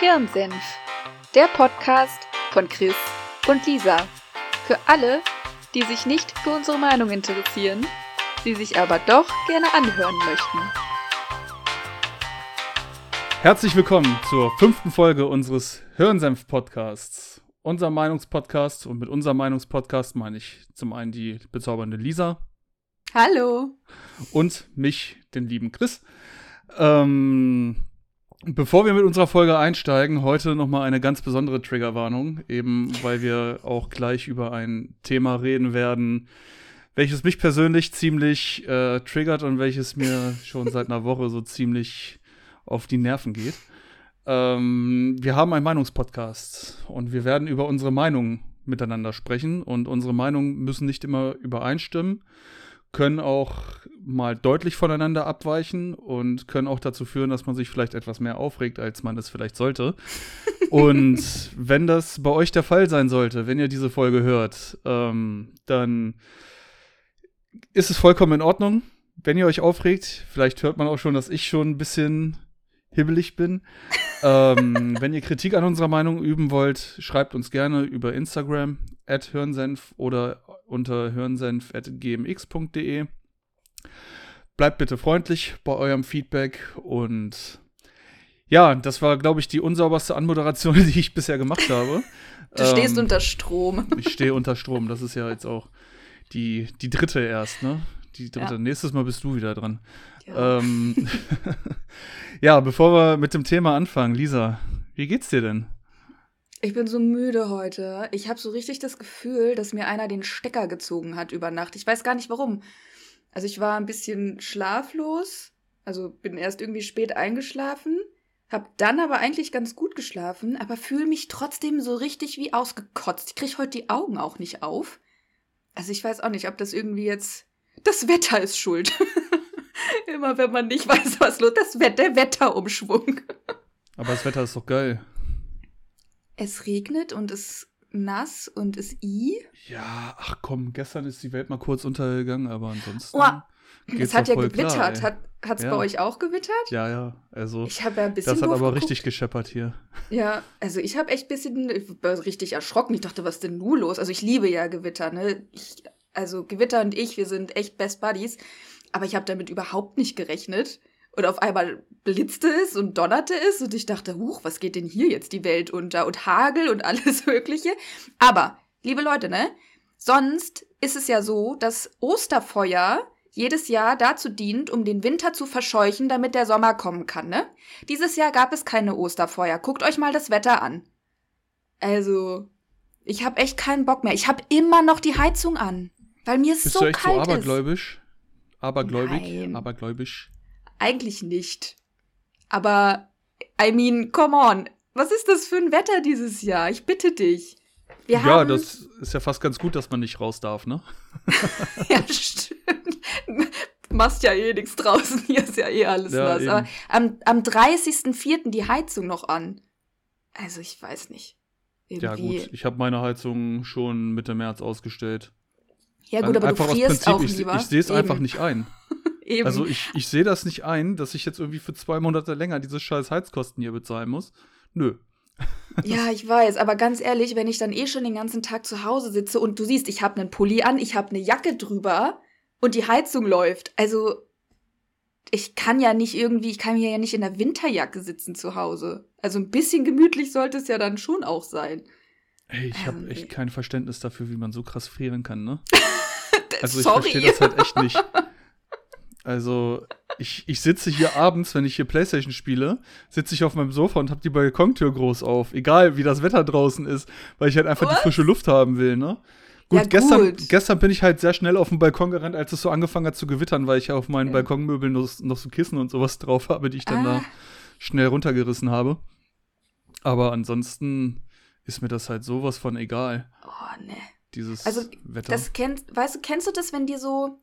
Hirnsenf, der Podcast von Chris und Lisa. Für alle, die sich nicht für unsere Meinung interessieren, sie sich aber doch gerne anhören möchten. Herzlich willkommen zur fünften Folge unseres Hirnsenf-Podcasts. Unser Meinungspodcast und mit unserem Meinungspodcast meine ich zum einen die bezaubernde Lisa. Hallo. Und mich, den lieben Chris. Ähm, Bevor wir mit unserer Folge einsteigen, heute nochmal eine ganz besondere Triggerwarnung, eben weil wir auch gleich über ein Thema reden werden, welches mich persönlich ziemlich äh, triggert und welches mir schon seit einer Woche so ziemlich auf die Nerven geht. Ähm, wir haben einen Meinungspodcast und wir werden über unsere Meinungen miteinander sprechen und unsere Meinungen müssen nicht immer übereinstimmen können auch mal deutlich voneinander abweichen und können auch dazu führen, dass man sich vielleicht etwas mehr aufregt, als man es vielleicht sollte. und wenn das bei euch der Fall sein sollte, wenn ihr diese Folge hört, ähm, dann ist es vollkommen in Ordnung, wenn ihr euch aufregt. Vielleicht hört man auch schon, dass ich schon ein bisschen hibbelig bin. ähm, wenn ihr Kritik an unserer Meinung üben wollt, schreibt uns gerne über Instagram at Hirnsenf oder unter hirnsenf.gmx.de. Bleibt bitte freundlich bei eurem Feedback und ja, das war, glaube ich, die unsauberste Anmoderation, die ich bisher gemacht habe. Du ähm, stehst unter Strom. Ich stehe unter Strom. Das ist ja jetzt auch die, die dritte erst, ne? Die dritte. Ja. Nächstes Mal bist du wieder dran. Ja. Ähm, ja, bevor wir mit dem Thema anfangen, Lisa, wie geht's dir denn? Ich bin so müde heute. Ich habe so richtig das Gefühl, dass mir einer den Stecker gezogen hat über Nacht. Ich weiß gar nicht warum. Also ich war ein bisschen schlaflos, also bin erst irgendwie spät eingeschlafen, hab dann aber eigentlich ganz gut geschlafen, aber fühle mich trotzdem so richtig wie ausgekotzt. Ich krieg heute die Augen auch nicht auf. Also ich weiß auch nicht, ob das irgendwie jetzt das Wetter ist schuld. Immer wenn man nicht weiß, was los ist, das Wetter, der Wetterumschwung. aber das Wetter ist doch geil es regnet und es nass und es i. Ja, ach komm, gestern ist die Welt mal kurz untergegangen, aber ansonsten. Oh, es hat ja gewittert. Klar, hat es ja. bei euch auch gewittert? Ja, ja. Also, ich habe ja ein bisschen. Das hat aber geguckt. richtig gescheppert hier. Ja, also ich habe echt ein bisschen richtig erschrocken. Ich dachte, was ist denn nun los? Also ich liebe ja Gewitter, ne? Ich, also Gewitter und ich, wir sind echt Best Buddies. Aber ich habe damit überhaupt nicht gerechnet. Und auf einmal blitzte es und donnerte es und ich dachte, huch, was geht denn hier jetzt die Welt unter? Und Hagel und alles Mögliche. Aber, liebe Leute, ne? Sonst ist es ja so, dass Osterfeuer jedes Jahr dazu dient, um den Winter zu verscheuchen, damit der Sommer kommen kann, ne? Dieses Jahr gab es keine Osterfeuer. Guckt euch mal das Wetter an. Also, ich habe echt keinen Bock mehr. Ich habe immer noch die Heizung an, weil mir es Bist so du echt kalt so abergläubisch? Ist. Abergläubig? Nein. Abergläubisch? Eigentlich nicht. Aber, I mean, come on. Was ist das für ein Wetter dieses Jahr? Ich bitte dich. Wir ja, das ist ja fast ganz gut, dass man nicht raus darf, ne? ja, stimmt. Machst ja eh nichts draußen. Hier ist ja eh alles ja, nass. Eben. Aber am, am 30.04. die Heizung noch an. Also, ich weiß nicht. Irgendwie. Ja, gut. Ich habe meine Heizung schon Mitte März ausgestellt. Ja, gut, aber einfach du frierst Prinzip, auch lieber. Ich, ich sehe es einfach nicht ein. Eben. Also ich, ich sehe das nicht ein, dass ich jetzt irgendwie für zwei Monate länger diese scheiß Heizkosten hier bezahlen muss. Nö. ja, ich weiß, aber ganz ehrlich, wenn ich dann eh schon den ganzen Tag zu Hause sitze und du siehst, ich habe einen Pulli an, ich habe eine Jacke drüber und die Heizung läuft. Also ich kann ja nicht irgendwie, ich kann hier ja nicht in der Winterjacke sitzen zu Hause. Also ein bisschen gemütlich sollte es ja dann schon auch sein. Ey, ich habe ähm, echt kein Verständnis dafür, wie man so krass frieren kann, ne? also ich verstehe das halt echt nicht. Also, ich, ich sitze hier abends, wenn ich hier Playstation spiele, sitze ich auf meinem Sofa und habe die Balkontür groß auf. Egal, wie das Wetter draußen ist, weil ich halt einfach Was? die frische Luft haben will, ne? Gut, ja, gestern, gut. gestern bin ich halt sehr schnell auf den Balkon gerannt, als es so angefangen hat zu gewittern, weil ich ja auf meinen. Balkonmöbeln noch, noch, so Kissen und sowas drauf habe, die ich dann ah. da schnell runtergerissen habe. Aber ansonsten ist mir das halt sowas von egal. Oh, ne. Dieses also, Wetter. Das kennst, weißt du, kennst du das, wenn dir so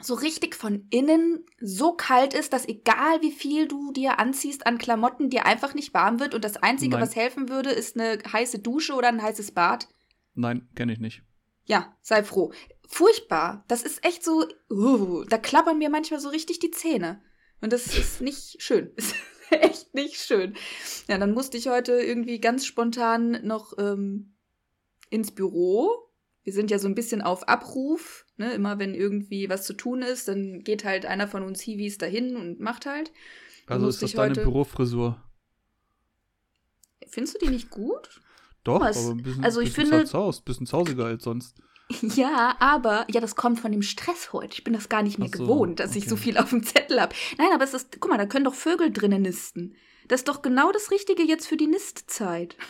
so richtig von innen so kalt ist, dass egal wie viel du dir anziehst an Klamotten, dir einfach nicht warm wird und das Einzige, Nein. was helfen würde, ist eine heiße Dusche oder ein heißes Bad? Nein, kenne ich nicht. Ja, sei froh. Furchtbar. Das ist echt so, uh, da klappern mir manchmal so richtig die Zähne. Und das ist nicht schön. Ist echt nicht schön. Ja, dann musste ich heute irgendwie ganz spontan noch ähm, ins Büro. Wir sind ja so ein bisschen auf Abruf. Ne? Immer wenn irgendwie was zu tun ist, dann geht halt einer von uns Hiwis dahin und macht halt. Also ist das ich deine heute- Bürofrisur? Findest du die nicht gut? Doch, Was? aber ein bisschen, Also ich bisschen finde- zerzaust, bisschen zausiger als sonst. Ja, aber ja, das kommt von dem Stress heute. Ich bin das gar nicht mehr so, gewohnt, dass ich okay. so viel auf dem Zettel habe. Nein, aber es ist, guck mal, da können doch Vögel drinnen nisten. Das ist doch genau das Richtige jetzt für die Nistzeit.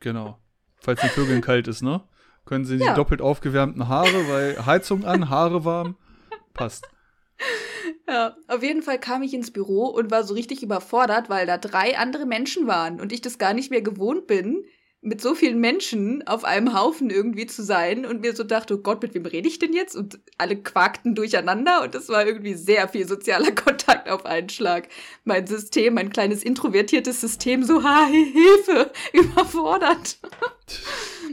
Genau. Falls den Vögeln kalt ist, ne? Können sie die Ja. doppelt aufgewärmten Haare, weil Heizung an, Haare warm. Passt. Ja, auf jeden Fall kam ich ins Büro und war so richtig überfordert, weil da drei andere Menschen waren und ich das gar nicht mehr gewohnt bin, mit so vielen Menschen auf einem Haufen irgendwie zu sein und mir so dachte, oh Gott, mit wem rede ich denn jetzt? Und alle quakten durcheinander und es war irgendwie sehr viel sozialer Kontakt auf einen Schlag. Mein System, mein kleines introvertiertes System, so, ha, Hilfe, überfordert.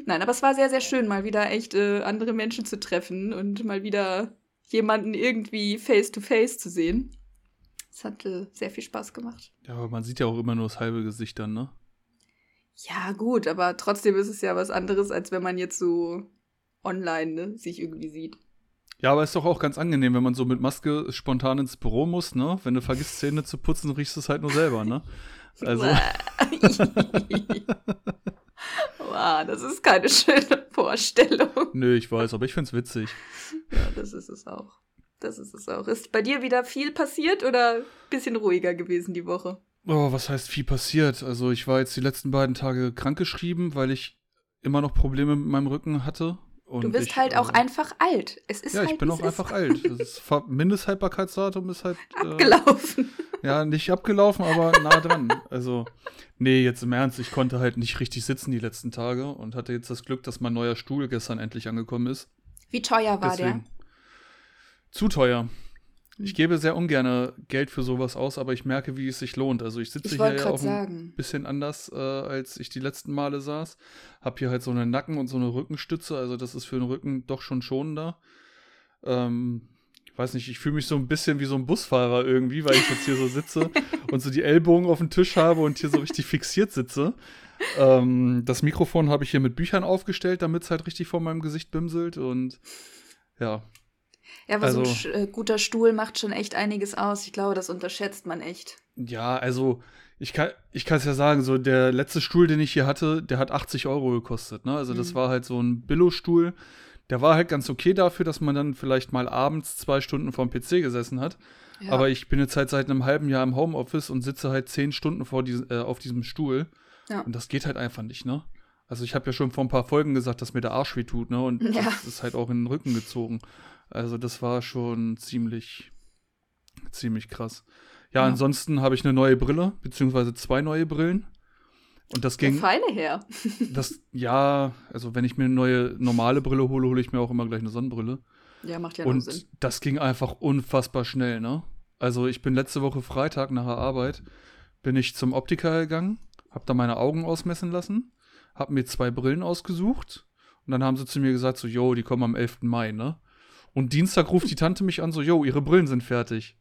Nein, aber es war sehr, sehr schön, mal wieder echt äh, andere Menschen zu treffen und mal wieder jemanden irgendwie face to face zu sehen. Es hat äh, sehr viel Spaß gemacht. Ja, aber man sieht ja auch immer nur das halbe Gesicht dann, ne? Ja, gut, aber trotzdem ist es ja was anderes, als wenn man jetzt so online ne, sich irgendwie sieht. Ja, aber ist doch auch ganz angenehm, wenn man so mit Maske spontan ins Büro muss, ne? Wenn du vergisst, Zähne zu putzen, riechst du es halt nur selber, ne? Also, wow, das ist keine schöne Vorstellung. nö, ich weiß, aber ich find's witzig. Ja, das ist es auch. Das ist es auch. Ist bei dir wieder viel passiert oder ein bisschen ruhiger gewesen die Woche? Oh, was heißt viel passiert? Also, ich war jetzt die letzten beiden Tage krankgeschrieben, weil ich immer noch Probleme mit meinem Rücken hatte. Und Du bist ich, halt auch äh, einfach alt. Es ist Ja, halt, ich bin auch einfach alt. Das Mindesthaltbarkeitsdatum ist halt äh, abgelaufen. ja nicht abgelaufen, aber nah dran. Also nee, jetzt im Ernst, ich konnte halt nicht richtig sitzen die letzten Tage und hatte jetzt das Glück, dass mein neuer Stuhl gestern endlich angekommen ist. Wie teuer war Deswegen zu teuer. Ich gebe sehr ungern Geld für sowas aus, aber ich merke, wie es sich lohnt. Also ich sitze Ich hier ja auch ein sagen. bisschen anders, äh, als ich die letzten Male saß. Hab hier halt so eine Nacken- und so eine Rückenstütze, also das ist für den Rücken doch schon schonender. Ähm, ich weiß nicht, ich fühle mich so ein bisschen wie so ein Busfahrer irgendwie, weil ich jetzt hier so sitze und so die Ellbogen auf dem Tisch habe und hier so richtig fixiert sitze. Ähm, das Mikrofon habe ich hier mit Büchern aufgestellt, damit es halt richtig vor meinem Gesicht bimselt und ja, Ja, aber so ein also- äh, guter Stuhl macht schon echt einiges aus. Ich glaube, das unterschätzt man echt. Ja, also ich kann ich es ja sagen, so der letzte Stuhl, den ich hier hatte, der hat 80 Euro gekostet. Ne? Also das Mhm. war halt so ein Billo-Stuhl. Der war halt ganz okay dafür, dass man dann vielleicht mal abends zwei Stunden vorm PC gesessen hat. Ja. Aber ich bin jetzt halt seit einem halben Jahr im Homeoffice und sitze halt zehn Stunden vor dies, äh, auf diesem Stuhl. Ja. Und das geht halt einfach nicht, ne? Also ich habe ja schon vor ein paar Folgen gesagt, dass mir der Arsch weh tut, ne? Und Ja. das ist halt auch in den Rücken gezogen. Also das war schon ziemlich, ziemlich krass. Ja, Ja. ansonsten habe ich eine neue Brille, beziehungsweise zwei neue Brillen. Und das Der ging, feine Herr. das, ja, also wenn ich mir eine neue normale Brille hole, hole ich mir auch immer gleich eine Sonnenbrille. Ja, macht ja Und Sinn. das ging einfach unfassbar schnell, ne? Also ich bin letzte Woche Freitag nach der Arbeit, bin ich zum Optiker gegangen, hab da meine Augen ausmessen lassen, hab mir zwei Brillen ausgesucht und dann haben sie zu mir gesagt, so, yo, die kommen am 11. Mai, ne? Und Dienstag ruft die Tante mich an, so, yo, ihre Brillen sind fertig.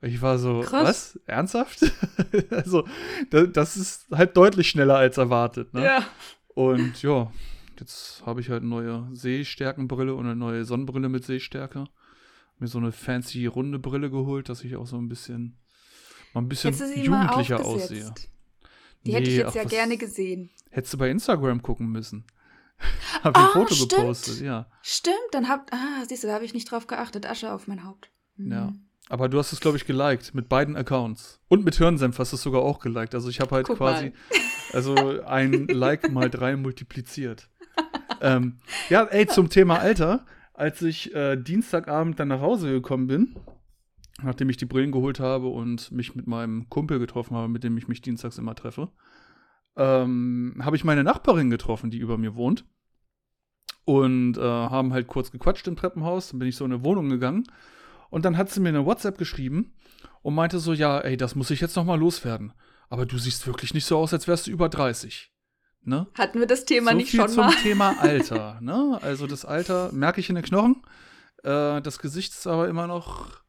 Ich war so, Krass. was? Ernsthaft? also, da, das ist halt deutlich schneller als erwartet, ne? Ja. Und ja, jetzt habe ich halt eine neue Sehstärkenbrille und eine neue Sonnenbrille mit Sehstärke. Mir so eine fancy runde Brille geholt, dass ich auch so ein bisschen mal ein bisschen jugendlicher aussehe. Die hätte ich Nee, jetzt ja was- gerne gesehen. Hättest du bei Instagram gucken müssen. Hab ein Ah, Foto stimmt. gepostet, ja. Stimmt, dann habt. Ah, siehst du, da habe ich nicht drauf geachtet. Asche auf mein Haupt. Mhm. Ja. Aber du hast es, glaube ich, geliked mit beiden Accounts. Und mit Hirnsenf hast du es sogar auch geliked. Also ich habe halt Guck quasi, mal. also ein Like mal drei multipliziert. ähm, ja, ey, zum Thema Alter. Als ich äh, Dienstagabend dann nach Hause gekommen bin, nachdem ich die Brillen geholt habe und mich mit meinem Kumpel getroffen habe, mit dem ich mich dienstags immer treffe, ähm, habe ich meine Nachbarin getroffen, die über mir wohnt. Und äh, haben halt kurz gequatscht im Treppenhaus. Dann bin ich so in eine Wohnung gegangen. Und dann hat sie mir eine WhatsApp geschrieben und meinte so, ja, ey, das muss ich jetzt noch mal loswerden. Aber du siehst wirklich nicht so aus, als wärst du über 30. Ne? Hatten wir das Thema so nicht viel schon zum mal? Thema Alter. Ne? Also das Alter merke ich in den Knochen. Äh, das Gesicht ist aber immer noch,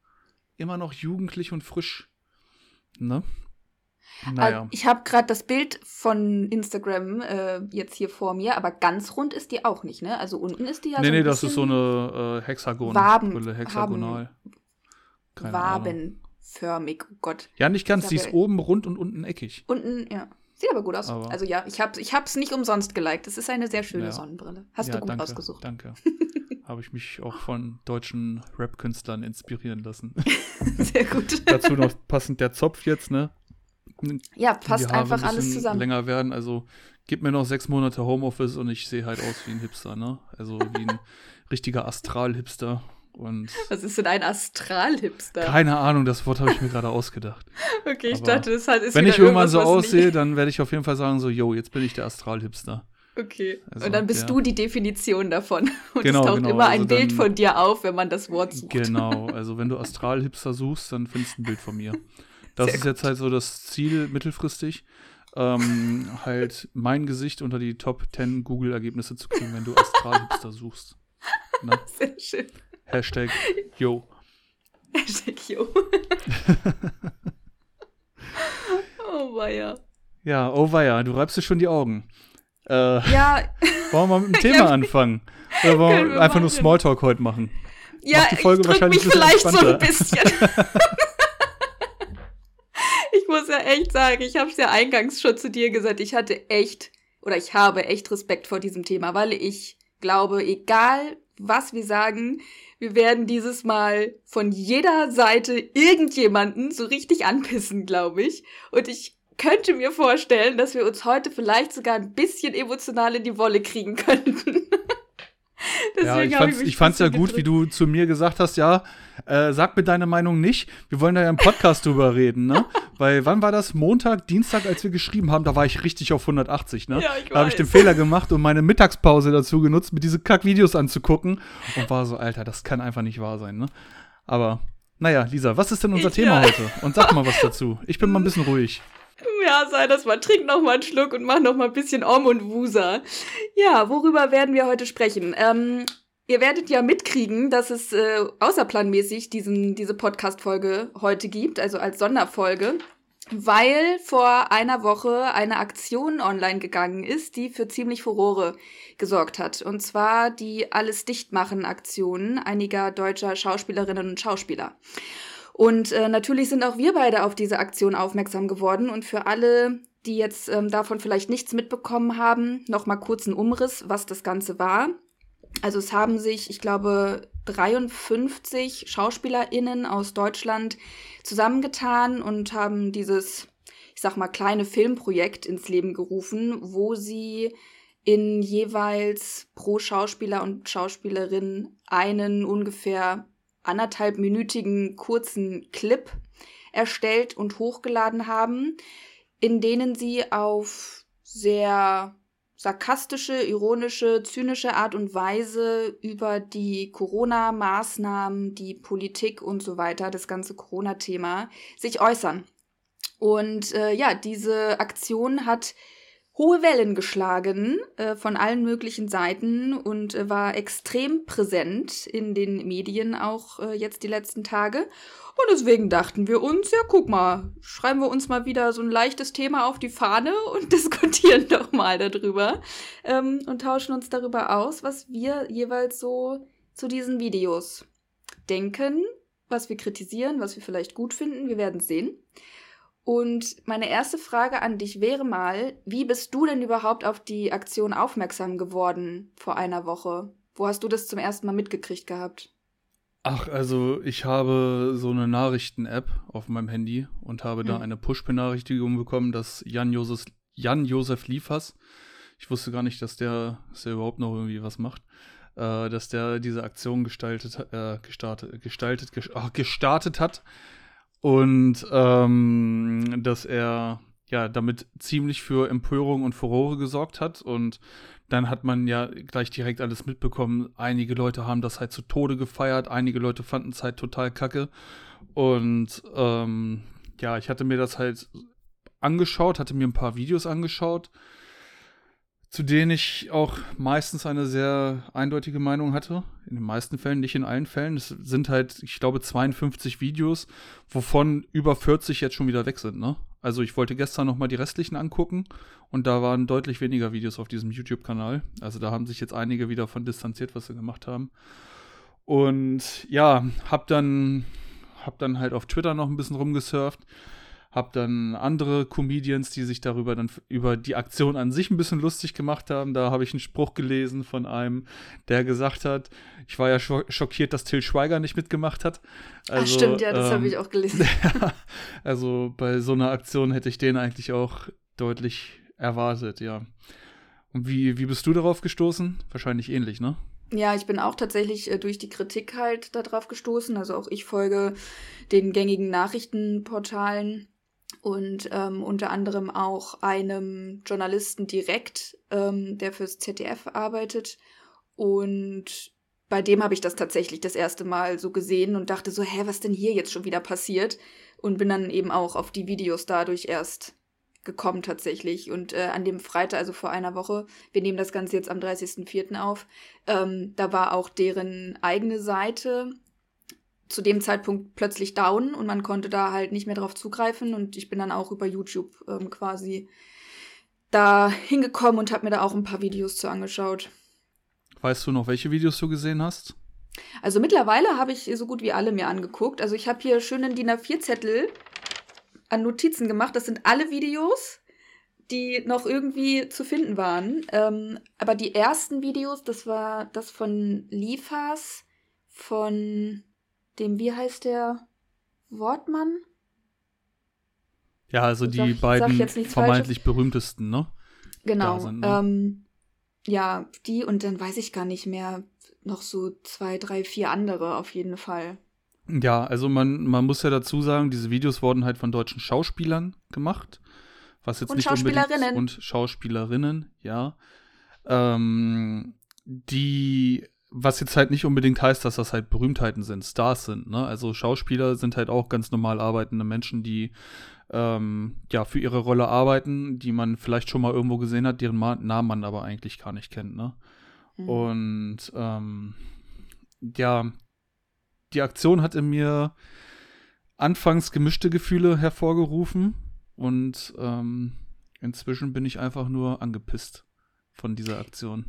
immer noch jugendlich und frisch. Ne? Naja. Ich habe gerade das Bild von Instagram äh, jetzt hier vor mir, aber ganz rund ist die auch nicht, ne? Also unten ist die ja nee, so ein nee, das ist so eine äh, Hexagon. Waben- Brille, hexagonal. Keine wabenförmig. Oh Gott. Ja, nicht ganz. Die ist oben rund und unten eckig. Unten, ja. Sieht aber gut aus. Aber- also ja, ich habe ich hab's nicht umsonst geliked. Das ist eine sehr schöne Ja. Sonnenbrille. Hast ja, du gut danke, ausgesucht. Danke. Habe ich mich auch von deutschen Rap-Künstlern inspirieren lassen. Sehr gut. Dazu noch passend der Zopf jetzt, ne? Ja, Die passt Haare einfach ein alles zusammen. länger werden. Also gib mir noch sechs Monate Homeoffice und ich sehe halt aus wie ein Hipster, ne? Also wie ein richtiger Astral-Hipster. Und Was ist denn ein Astralhipster? keine Ahnung, das Wort habe ich mir gerade ausgedacht. Okay, ich Aber dachte, das halt ist Wenn ich irgendwann so aussehe, nicht- dann werde ich auf jeden Fall sagen, so, yo, jetzt bin ich der Astral-Hipster. Okay. Also, und dann bist ja. du die Definition davon. Und Genau, es taucht genau, immer ein also Bild dann- von dir auf, wenn man das Wort sucht. Genau, also wenn du Astral-Hipster suchst, dann findest du ein Bild von mir. Das Sehr ist jetzt halt so das Ziel mittelfristig, ähm, halt mein Gesicht unter die Top 10 Google-Ergebnisse zu kriegen, wenn du Astral-Hipster suchst. Ne? Sehr schön. Hashtag yo. Hashtag yo. oh weia. Ja, oh weia, du reibst dir schon die Augen. Äh, Ja, wollen wir mal mit dem Thema anfangen? Oder wollen wir einfach nur machen. Smalltalk heute machen? ja, die Folge ich wahrscheinlich mich vielleicht so ein bisschen. ich muss ja echt sagen, ich habe es ja eingangs schon zu dir gesagt, ich hatte echt oder ich habe echt Respekt vor diesem Thema, weil ich glaube, egal was wir sagen, wir werden dieses Mal von jeder Seite irgendjemanden so richtig anpissen, glaube ich. Und ich könnte mir vorstellen, dass wir uns heute vielleicht sogar ein bisschen emotional in die Wolle kriegen könnten. Ja, ich ich fand's ja gut, wie du zu mir gesagt hast, ja, äh, sag mir deine Meinung nicht. Wir wollen da ja im Podcast drüber reden, ne? Weil wann war das? Montag, Dienstag, als wir geschrieben haben, da war ich richtig auf 180, ne? Ja, da habe ich den. Fehler gemacht und meine Mittagspause dazu genutzt, mir diese Kack-Videos anzugucken und war so, Alter, das kann einfach nicht wahr sein, ne? Aber, naja, Lisa, was ist denn unser Ich, Thema ja. heute? Und sag mal was dazu. Ich bin mal ein bisschen ruhig. Ja, sei das mal. Trink noch mal einen Schluck und mach noch mal ein bisschen Om und Wusa. Ja, worüber werden wir heute sprechen? Ähm, ihr werdet ja mitkriegen, dass es äh, außerplanmäßig diesen, diese Podcast-Folge heute gibt, also als Sonderfolge. Weil vor einer Woche eine Aktion online gegangen ist, die für ziemlich Furore gesorgt hat. Und zwar die Alles Dichtmachen-Aktion einiger deutscher Schauspielerinnen und Schauspieler. Und äh, natürlich sind auch wir beide auf diese Aktion aufmerksam geworden. Und für alle, die jetzt ähm, davon vielleicht nichts mitbekommen haben, noch mal kurz ein Umriss, was das Ganze war. Also es haben sich, ich glaube, 53 SchauspielerInnen aus Deutschland zusammengetan und haben dieses, ich sag mal, kleine Filmprojekt ins Leben gerufen, wo sie in jeweils pro Schauspieler und Schauspielerin einen ungefähr anderthalbminütigen kurzen Clip erstellt und hochgeladen haben, in denen sie auf sehr sarkastische, ironische, zynische Art und Weise über die Corona-Maßnahmen, die Politik und so weiter, das ganze Corona-Thema, sich äußern. Und äh, ja, diese Aktion hat hohe Wellen geschlagen äh, von allen möglichen Seiten und äh, war extrem präsent in den Medien auch äh, jetzt die letzten Tage. Und deswegen dachten wir uns, ja, guck mal, schreiben wir uns mal wieder so ein leichtes Thema auf die Fahne und diskutieren doch mal darüber ähm, und tauschen uns darüber aus, was wir jeweils so zu diesen Videos denken, was wir kritisieren, was wir vielleicht gut finden. Wir werden sehen. Und meine erste Frage an dich wäre mal, wie bist du denn überhaupt auf die Aktion aufmerksam geworden vor einer Woche? Wo hast du das zum ersten Mal mitgekriegt gehabt? Ach, also ich habe so eine Nachrichten-App auf meinem Handy und habe da Hm. eine Push-Benachrichtigung bekommen, dass Jan-Josef Jan -Josef Liefers, ich wusste gar nicht, dass der, dass der überhaupt noch irgendwie was macht, äh, dass der diese Aktion gestaltet, äh, gestartet, gestaltet, ges ach, gestartet hat und ähm, dass er ja damit ziemlich für Empörung und Furore gesorgt hat und dann hat man ja gleich direkt alles mitbekommen. Einige Leute haben das halt zu Tode gefeiert, einige Leute fanden es halt total kacke. Und ähm, ja, ich hatte mir das halt angeschaut, hatte mir ein paar Videos angeschaut, zu denen ich auch meistens eine sehr eindeutige Meinung hatte. In den meisten Fällen, nicht in allen Fällen. Es sind halt, ich glaube, 52 Videos, wovon über 40 jetzt schon wieder weg sind, ne? Also ich wollte gestern noch mal die restlichen angucken und da waren deutlich weniger Videos auf diesem YouTube-Kanal. Also da haben sich jetzt einige wieder von distanziert, was sie gemacht haben. Und ja, hab dann, hab dann halt auf Twitter noch ein bisschen rumgesurft habe dann andere Comedians, die sich darüber dann über die Aktion an sich ein bisschen lustig gemacht haben. Da habe ich einen Spruch gelesen von einem, der gesagt hat, ich war ja schockiert, dass Till Schweiger nicht mitgemacht hat. Also, Ach stimmt, ja, das ähm, habe ich auch gelesen. also bei so einer Aktion hätte ich den eigentlich auch deutlich erwartet, ja. Und wie, wie bist du darauf gestoßen? Wahrscheinlich ähnlich, ne? Ja, ich bin auch tatsächlich äh, durch die Kritik halt darauf gestoßen. Also auch ich folge den gängigen Nachrichtenportalen und ähm, unter anderem auch einem Journalisten direkt, ähm, der fürs ZDF arbeitet. Und bei dem habe ich das tatsächlich das erste Mal so gesehen und dachte so, hä, was denn hier jetzt schon wieder passiert? Und bin dann eben auch auf die Videos dadurch erst gekommen tatsächlich. Und äh, an dem Freitag, also vor einer Woche, wir nehmen das Ganze jetzt am 30.04. auf, ähm, da war auch deren eigene Seite zu dem Zeitpunkt plötzlich down und man konnte da halt nicht mehr drauf zugreifen und ich bin dann auch über YouTube ähm, quasi da hingekommen und habe mir da auch ein paar Videos zu angeschaut. Weißt du noch, welche Videos du gesehen hast? Also mittlerweile habe ich so gut wie alle mir angeguckt. Also ich habe hier schönen DIN A4-Zettel an Notizen gemacht. Das sind alle Videos, die noch irgendwie zu finden waren. Ähm, aber die ersten Videos, das war das von Liefers, von dem, wie heißt der Wortmann? Ja, also die beiden vermeintlich Falsches. berühmtesten, ne? Genau. Sind, ne? ähm, ja, die und dann weiß ich gar nicht mehr. Noch so zwei, drei, vier andere auf jeden Fall. Ja, also man, man muss ja dazu sagen, diese Videos wurden halt von deutschen Schauspielern gemacht. Was jetzt und nicht Schauspielerinnen. und Schauspielerinnen, ja. Ähm, die was jetzt halt nicht unbedingt heißt, dass das halt Berühmtheiten sind, Stars sind. Ne? Also Schauspieler sind halt auch ganz normal arbeitende Menschen, die ähm, ja für ihre Rolle arbeiten, die man vielleicht schon mal irgendwo gesehen hat, deren Namen man aber eigentlich gar nicht kennt. Ne? Mhm. Und ähm, ja, die Aktion hat in mir anfangs gemischte Gefühle hervorgerufen und ähm, inzwischen bin ich einfach nur angepisst von dieser Aktion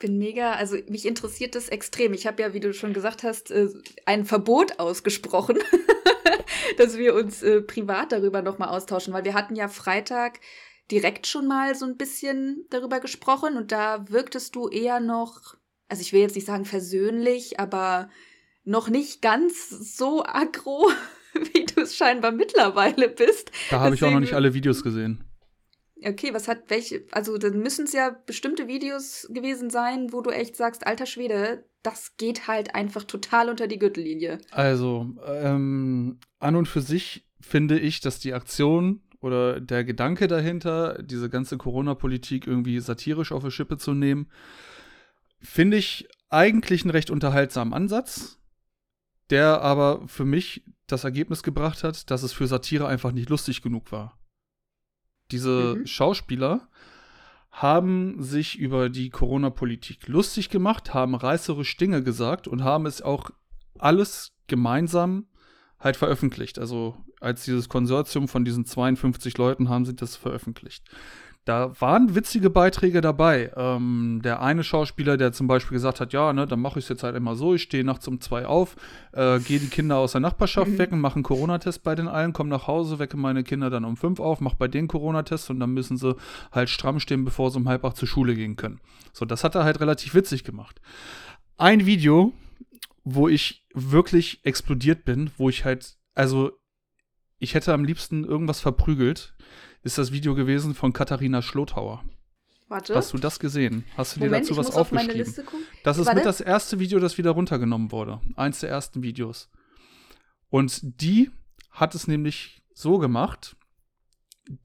bin mega, also mich interessiert das extrem. Ich habe ja, wie du schon gesagt hast, äh, ein Verbot ausgesprochen, dass wir uns äh, privat darüber nochmal austauschen, weil wir hatten ja Freitag direkt schon mal so ein bisschen darüber gesprochen und da wirktest du eher noch, also ich will jetzt nicht sagen versöhnlich, aber noch nicht ganz so aggro, wie du es scheinbar mittlerweile bist. Da habe ich auch noch nicht alle Videos gesehen. Okay, was hat welche, also dann müssen es ja bestimmte Videos gewesen sein, wo du echt sagst, alter Schwede, das geht halt einfach total unter die Gürtellinie. Also, ähm, an und für sich finde ich, dass die Aktion oder der Gedanke dahinter, diese ganze Corona-Politik irgendwie satirisch auf die Schippe zu nehmen, finde ich eigentlich einen recht unterhaltsamen Ansatz, der aber für mich das Ergebnis gebracht hat, dass es für Satire einfach nicht lustig genug war. Diese mhm. Schauspieler haben sich über die Corona-Politik lustig gemacht, haben reißerisch Dinge gesagt und haben es auch alles gemeinsam halt veröffentlicht. Also als dieses Konsortium von diesen 52 Leuten haben sie das veröffentlicht. Da waren witzige Beiträge dabei. Ähm, der eine Schauspieler, der zum Beispiel gesagt hat, ja, ne, dann mache ich es jetzt halt immer so, ich stehe nachts um zwei auf, äh, gehe die Kinder aus der Nachbarschaft mhm. wecken, mache einen Corona-Test bei den allen, komme nach Hause, wecke meine Kinder dann um fünf auf, mache bei denen Corona-Test und dann müssen sie halt stramm stehen, bevor sie um halb acht zur Schule gehen können. So, das hat er halt relativ witzig gemacht. Ein Video, wo ich wirklich explodiert bin, wo ich halt, also ich hätte am liebsten irgendwas verprügelt ist das Video gewesen von Katharina Schlotauer. Warte. Hast du das gesehen? Hast du Moment, dir dazu was aufgeschrieben? Auf das ist Warte. mit das erste Video, das wieder runtergenommen wurde. Eins der ersten Videos. Und die hat es nämlich so gemacht,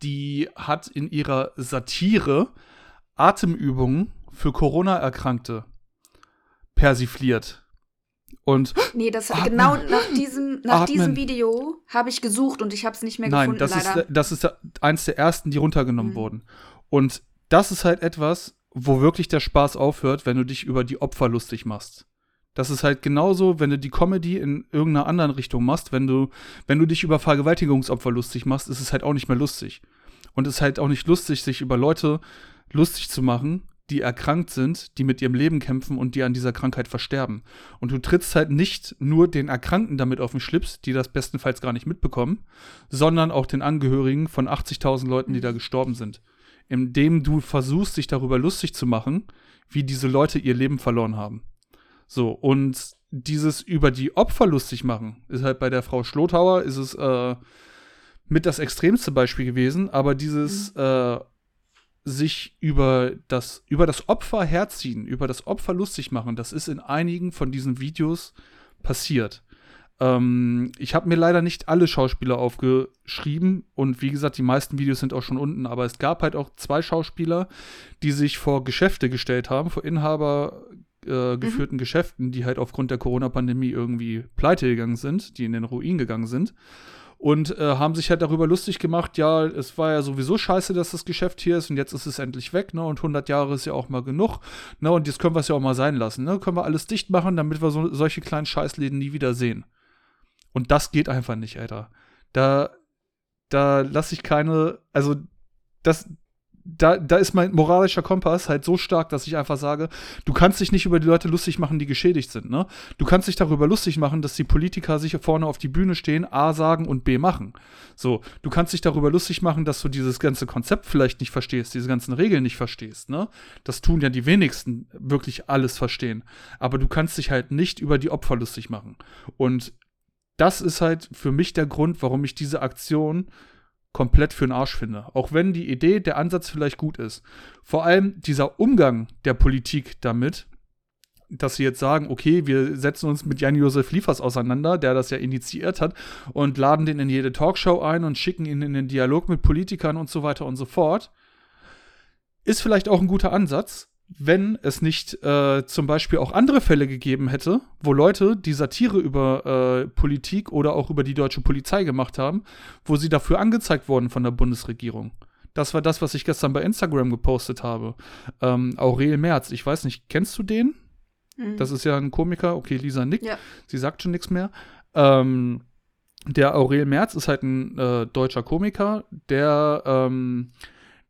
die hat in ihrer Satire Atemübungen für Corona-Erkrankte persifliert. Und nee, das atmen, genau nach diesem, nach diesem Video habe ich gesucht und ich habe es nicht mehr Nein, gefunden. Nein, das ist, das ist eins der ersten, die runtergenommen mhm. wurden. Und das ist halt etwas, wo wirklich der Spaß aufhört, wenn du dich über die Opfer lustig machst. Das ist halt genauso, wenn du die Comedy in irgendeiner anderen Richtung machst, wenn du, wenn du dich über Vergewaltigungsopfer lustig machst, ist es halt auch nicht mehr lustig. Und es ist halt auch nicht lustig, sich über Leute lustig zu machen, die erkrankt sind, die mit ihrem Leben kämpfen und die an dieser Krankheit versterben. Und du trittst halt nicht nur den Erkrankten damit auf den Schlips, die das bestenfalls gar nicht mitbekommen, sondern auch den Angehörigen von 80.000 Leuten, die da gestorben sind. Indem du versuchst, sich darüber lustig zu machen, wie diese Leute ihr Leben verloren haben. So, und dieses über die Opfer lustig machen, ist halt bei der Frau Schlotauer, ist es äh, mit das extremste Beispiel gewesen, aber dieses mhm. äh, sich über das, über das Opfer herziehen, über das Opfer lustig machen, das ist in einigen von diesen Videos passiert. Ähm, ich habe mir leider nicht alle Schauspieler aufgeschrieben und wie gesagt, die meisten Videos sind auch schon unten, aber es gab halt auch zwei Schauspieler, die sich vor Geschäfte gestellt haben, vor Inhaber äh, geführten mhm. Geschäften, die halt aufgrund der Corona-Pandemie irgendwie pleite gegangen sind, die in den Ruin gegangen sind und äh, haben sich halt darüber lustig gemacht, ja, es war ja sowieso scheiße, dass das Geschäft hier ist und jetzt ist es endlich weg, ne, und 100 Jahre ist ja auch mal genug, ne, und jetzt können wir es ja auch mal sein lassen, ne, können wir alles dicht machen, damit wir so, solche kleinen Scheißläden nie wieder sehen. Und das geht einfach nicht, Alter. Da, da lasse ich keine, also, das, da, da ist mein moralischer Kompass halt so stark, dass ich einfach sage, du kannst dich nicht über die Leute lustig machen, die geschädigt sind, ne? Du kannst dich darüber lustig machen, dass die Politiker sich vorne auf die Bühne stehen, A sagen und B machen. So, du kannst dich darüber lustig machen, dass du dieses ganze Konzept vielleicht nicht verstehst, diese ganzen Regeln nicht verstehst, ne? Das tun ja die wenigsten wirklich alles verstehen. Aber du kannst dich halt nicht über die Opfer lustig machen. Und das ist halt für mich der Grund, warum ich diese Aktion komplett für den Arsch finde. Auch wenn die Idee, der Ansatz vielleicht gut ist. Vor allem dieser Umgang der Politik damit, dass sie jetzt sagen, okay, wir setzen uns mit Jan-Josef Liefers auseinander, der das ja initiiert hat, und laden den in jede Talkshow ein und schicken ihn in den Dialog mit Politikern und so weiter und so fort. Ist vielleicht auch ein guter Ansatz, wenn es nicht äh, zum Beispiel auch andere Fälle gegeben hätte, wo Leute die Satire über äh, Politik oder auch über die deutsche Polizei gemacht haben, wo sie dafür angezeigt wurden von der Bundesregierung. Das war das, was ich gestern bei Instagram gepostet habe. Ähm, Aurel Merz, ich weiß nicht, kennst du den? Mhm. Das ist ja ein Komiker. Okay, Lisa nickt. Ja. Sie sagt schon nichts mehr. Ähm, der Aurel Merz ist halt ein äh, deutscher Komiker, der ähm,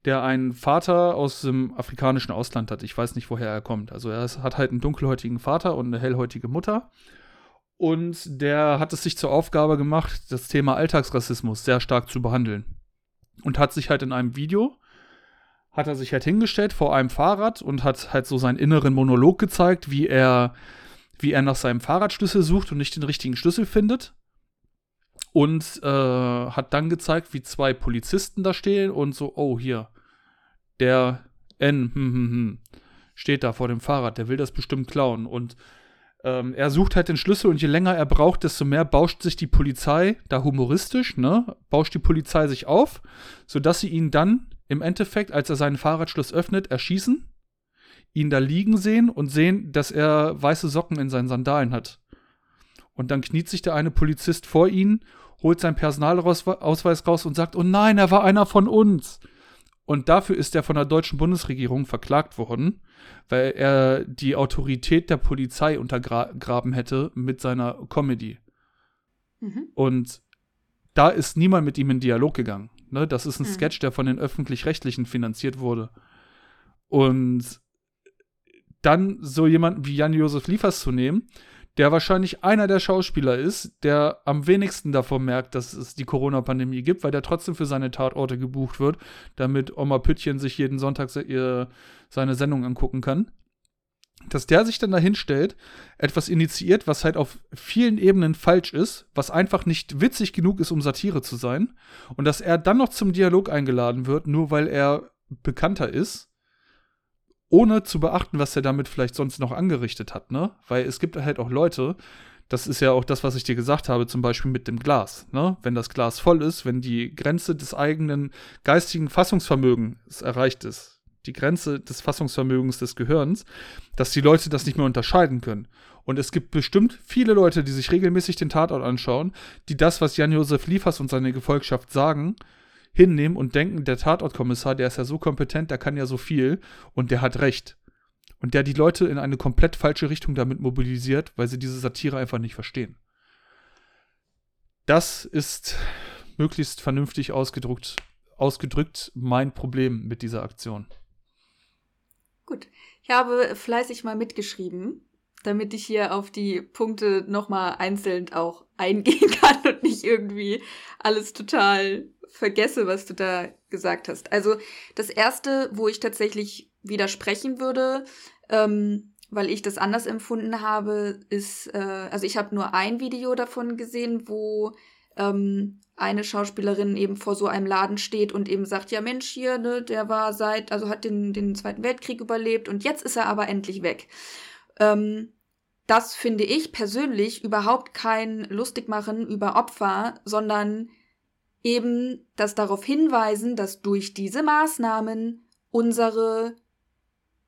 der einen Vater aus dem afrikanischen Ausland hat. Ich weiß nicht, woher er kommt. Also er hat halt einen dunkelhäutigen Vater und eine hellhäutige Mutter. Und der hat es sich zur Aufgabe gemacht, das Thema Alltagsrassismus sehr stark zu behandeln. Und hat sich halt in einem Video, hat er sich halt hingestellt vor einem Fahrrad und hat halt so seinen inneren Monolog gezeigt, wie er, wie er nach seinem Fahrradschlüssel sucht und nicht den richtigen Schlüssel findet und äh, hat dann gezeigt, wie zwei Polizisten da stehen und so, oh, hier, der N hm, hm, hm, steht da vor dem Fahrrad, der will das bestimmt klauen. Und ähm, er sucht halt den Schlüssel und je länger er braucht, desto mehr bauscht sich die Polizei, da humoristisch, ne, bauscht die Polizei sich auf, sodass sie ihn dann im Endeffekt, als er seinen Fahrradschluss öffnet, erschießen, ihn da liegen sehen und sehen, dass er weiße Socken in seinen Sandalen hat. Und dann kniet sich der eine Polizist vor ihn, holt seinen Personalausweis raus und sagt, oh nein, er war einer von uns. Und dafür ist er von der deutschen Bundesregierung verklagt worden, weil er die Autorität der Polizei untergraben hätte mit seiner Comedy. Mhm. Und da ist niemand mit ihm in Dialog gegangen. Ne? Das ist ein mhm. Sketch, der von den öffentlich-rechtlichen finanziert wurde. Und dann so jemanden wie Jan-Josef Liefers zu nehmen, der wahrscheinlich einer der Schauspieler ist, der am wenigsten davon merkt, dass es die Corona-Pandemie gibt, weil der trotzdem für seine Tatorte gebucht wird, damit Oma Püttchen sich jeden Sonntag se seine Sendung angucken kann. Dass der sich dann dahin stellt, etwas initiiert, was halt auf vielen Ebenen falsch ist, was einfach nicht witzig genug ist, um Satire zu sein, und dass er dann noch zum Dialog eingeladen wird, nur weil er bekannter ist ohne zu beachten, was er damit vielleicht sonst noch angerichtet hat, ne? Weil es gibt halt auch Leute, das ist ja auch das, was ich dir gesagt habe, zum Beispiel mit dem Glas, ne? Wenn das Glas voll ist, wenn die Grenze des eigenen geistigen Fassungsvermögens erreicht ist, die Grenze des Fassungsvermögens des Gehirns, dass die Leute das nicht mehr unterscheiden können. Und es gibt bestimmt viele Leute, die sich regelmäßig den Tatort anschauen, die das, was Jan-Josef Liefers und seine Gefolgschaft sagen, hinnehmen und denken, der Tatortkommissar, der ist ja so kompetent, der kann ja so viel und der hat recht. und der die Leute in eine komplett falsche Richtung damit mobilisiert, weil sie diese Satire einfach nicht verstehen. Das ist möglichst vernünftig ausgedrückt, ausgedrückt mein Problem mit dieser Aktion. Gut, ich habe fleißig mal mitgeschrieben, damit ich hier auf die Punkte nochmal einzeln auch eingehen kann und nicht irgendwie alles total vergesse, was du da gesagt hast. Also das Erste, wo ich tatsächlich widersprechen würde, ähm, weil ich das anders empfunden habe, ist, äh, also ich habe nur ein Video davon gesehen, wo ähm, eine Schauspielerin eben vor so einem Laden steht und eben sagt, ja Mensch, hier, ne, der war seit, also hat den, den Zweiten Weltkrieg überlebt und jetzt ist er aber endlich weg. Ähm, das finde ich persönlich überhaupt kein Lustigmachen über Opfer, sondern eben das darauf hinweisen, dass durch diese Maßnahmen unsere,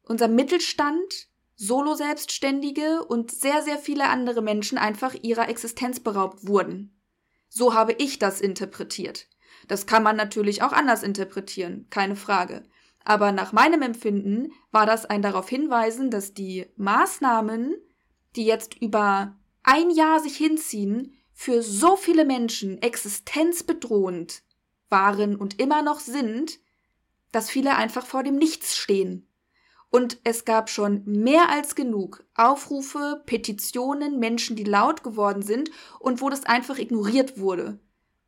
unser Mittelstand, Solo-Selbstständige und sehr, sehr viele andere Menschen einfach ihrer Existenz beraubt wurden. So habe ich das interpretiert. Das kann man natürlich auch anders interpretieren, keine Frage. Aber nach meinem Empfinden war das ein darauf hinweisen, dass die Maßnahmen, die jetzt über ein Jahr sich hinziehen, für so viele Menschen existenzbedrohend waren und immer noch sind, dass viele einfach vor dem Nichts stehen. Und es gab schon mehr als genug Aufrufe, Petitionen, Menschen, die laut geworden sind und wo das einfach ignoriert wurde.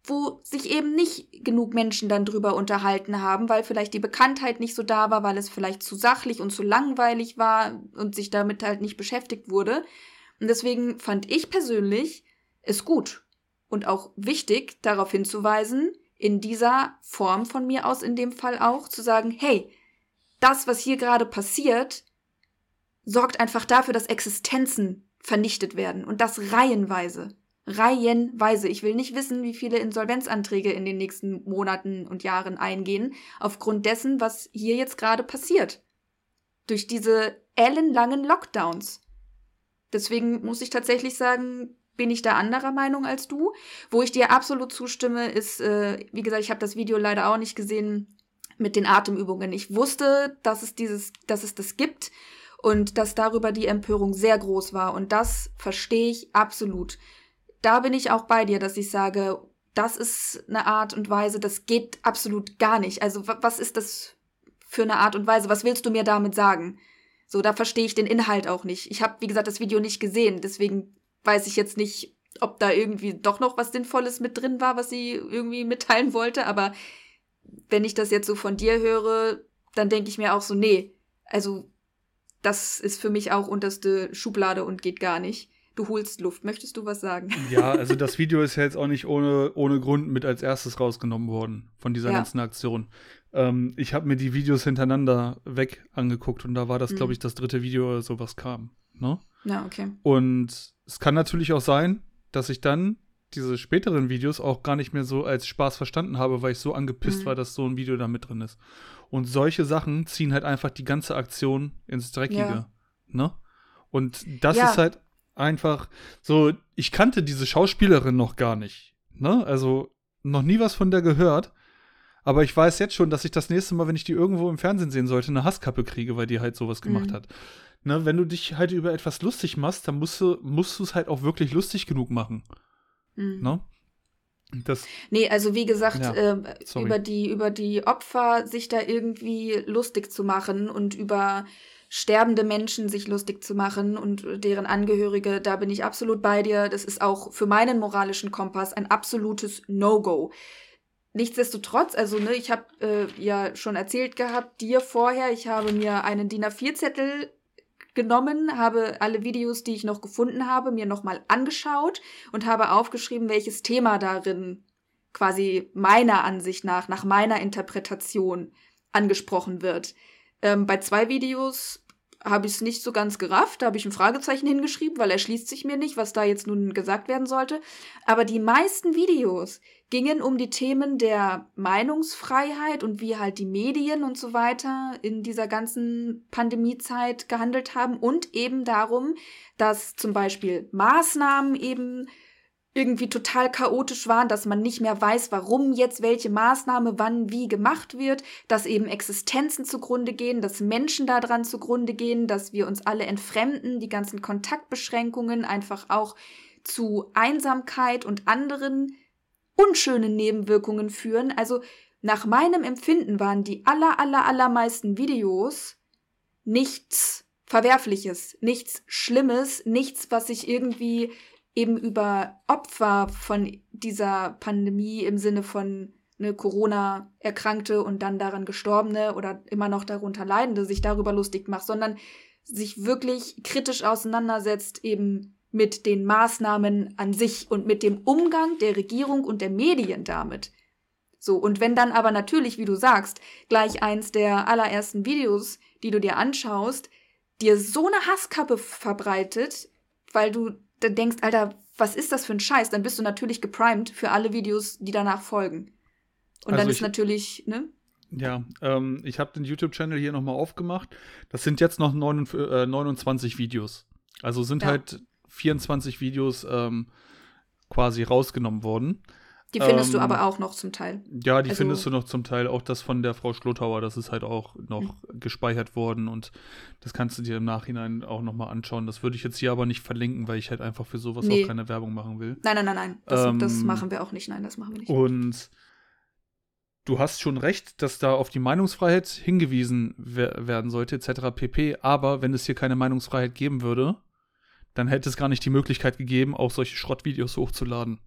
Wo sich eben nicht genug Menschen dann drüber unterhalten haben, weil vielleicht die Bekanntheit nicht so da war, weil es vielleicht zu sachlich und zu langweilig war und sich damit halt nicht beschäftigt wurde. Und deswegen fand ich persönlich es gut und auch wichtig, darauf hinzuweisen, in dieser Form von mir aus in dem Fall auch, zu sagen, hey, das, was hier gerade passiert, sorgt einfach dafür, dass Existenzen vernichtet werden und das reihenweise. Reihenweise. Ich will nicht wissen, wie viele Insolvenzanträge in den nächsten Monaten und Jahren eingehen, aufgrund dessen, was hier jetzt gerade passiert. Durch diese ellenlangen Lockdowns. Deswegen muss ich tatsächlich sagen, bin ich da anderer Meinung als du. Wo ich dir absolut zustimme, ist, äh, wie gesagt, ich habe das Video leider auch nicht gesehen, mit den Atemübungen. Ich wusste, dass es dieses, dass es das gibt und dass darüber die Empörung sehr groß war. Und das verstehe ich absolut. Da bin ich auch bei dir, dass ich sage, das ist eine Art und Weise, das geht absolut gar nicht. Also was ist das für eine Art und Weise? Was willst du mir damit sagen? So, da verstehe ich den Inhalt auch nicht. Ich habe, wie gesagt, das Video nicht gesehen, deswegen weiß ich jetzt nicht, ob da irgendwie doch noch was Sinnvolles mit drin war, was sie irgendwie mitteilen wollte, aber wenn ich das jetzt so von dir höre, dann denke ich mir auch so, nee, also das ist für mich auch unterste Schublade und geht gar nicht. Du holst Luft. Möchtest du was sagen? Ja, also das Video ist ja jetzt auch nicht ohne, ohne Grund mit als erstes rausgenommen worden von dieser ja. ganzen Aktion. Ähm, ich habe mir die Videos hintereinander weg angeguckt und da war das, mhm. glaube ich, das dritte Video oder so, was kam. Ne? Ja, okay. Und es kann natürlich auch sein, dass ich dann diese späteren Videos auch gar nicht mehr so als Spaß verstanden habe, weil ich so angepisst mhm. war, dass so ein Video da mit drin ist. Und solche Sachen ziehen halt einfach die ganze Aktion ins Dreckige. Ja. Ne? Und das ja. ist halt einfach so, ich kannte diese Schauspielerin noch gar nicht. Ne? Also noch nie was von der gehört. Aber ich weiß jetzt schon, dass ich das nächste Mal, wenn ich die irgendwo im Fernsehen sehen sollte, eine Hasskappe kriege, weil die halt sowas gemacht mhm. hat. Ne, wenn du dich halt über etwas lustig machst, dann musst du musst es halt auch wirklich lustig genug machen. Mhm. Ne? Das, nee, also wie gesagt, ja, äh, über, die, über die Opfer sich da irgendwie lustig zu machen und über sterbende Menschen sich lustig zu machen und deren Angehörige, da bin ich absolut bei dir. Das ist auch für meinen moralischen Kompass ein absolutes No-Go. Nichtsdestotrotz, also ne, ich habe äh, ja schon erzählt gehabt, dir vorher, ich habe mir einen DIN A4-Zettel genommen, habe alle Videos, die ich noch gefunden habe, mir nochmal angeschaut und habe aufgeschrieben, welches Thema darin quasi meiner Ansicht nach, nach meiner Interpretation angesprochen wird. Ähm, bei zwei Videos habe ich es nicht so ganz gerafft. Da habe ich ein Fragezeichen hingeschrieben, weil er schließt sich mir nicht, was da jetzt nun gesagt werden sollte. Aber die meisten Videos gingen um die Themen der Meinungsfreiheit und wie halt die Medien und so weiter in dieser ganzen Pandemiezeit gehandelt haben und eben darum, dass zum Beispiel Maßnahmen eben irgendwie total chaotisch waren, dass man nicht mehr weiß, warum jetzt welche Maßnahme wann wie gemacht wird, dass eben Existenzen zugrunde gehen, dass Menschen daran zugrunde gehen, dass wir uns alle entfremden, die ganzen Kontaktbeschränkungen einfach auch zu Einsamkeit und anderen unschönen Nebenwirkungen führen. Also nach meinem Empfinden waren die aller, aller, allermeisten Videos nichts Verwerfliches, nichts Schlimmes, nichts, was sich irgendwie eben über Opfer von dieser Pandemie im Sinne von eine Corona-Erkrankte und dann daran Gestorbene oder immer noch darunter Leidende sich darüber lustig macht, sondern sich wirklich kritisch auseinandersetzt eben mit den Maßnahmen an sich und mit dem Umgang der Regierung und der Medien damit. So, und wenn dann aber natürlich, wie du sagst, gleich eins der allerersten Videos, die du dir anschaust, dir so eine Hasskappe verbreitet, weil du dann denkst, Alter, was ist das für ein Scheiß? Dann bist du natürlich geprimed für alle Videos, die danach folgen. Und also dann ist natürlich, ne? Ja, ähm, ich habe den YouTube-Channel hier nochmal aufgemacht. Das sind jetzt noch 29, äh, 29 Videos. Also sind ja. halt 24 Videos ähm, quasi rausgenommen worden. Die findest ähm, du aber auch noch zum Teil. Ja, die also, findest du noch zum Teil. Auch das von der Frau Schlotauer, das ist halt auch noch mhm. gespeichert worden und das kannst du dir im Nachhinein auch nochmal anschauen. Das würde ich jetzt hier aber nicht verlinken, weil ich halt einfach für sowas nee. auch keine Werbung machen will. Nein, nein, nein, nein. Das, ähm, das machen wir auch nicht. Nein, das machen wir nicht. Und du hast schon recht, dass da auf die Meinungsfreiheit hingewiesen werden sollte, etc. pp. Aber wenn es hier keine Meinungsfreiheit geben würde, dann hätte es gar nicht die Möglichkeit gegeben, auch solche Schrottvideos hochzuladen.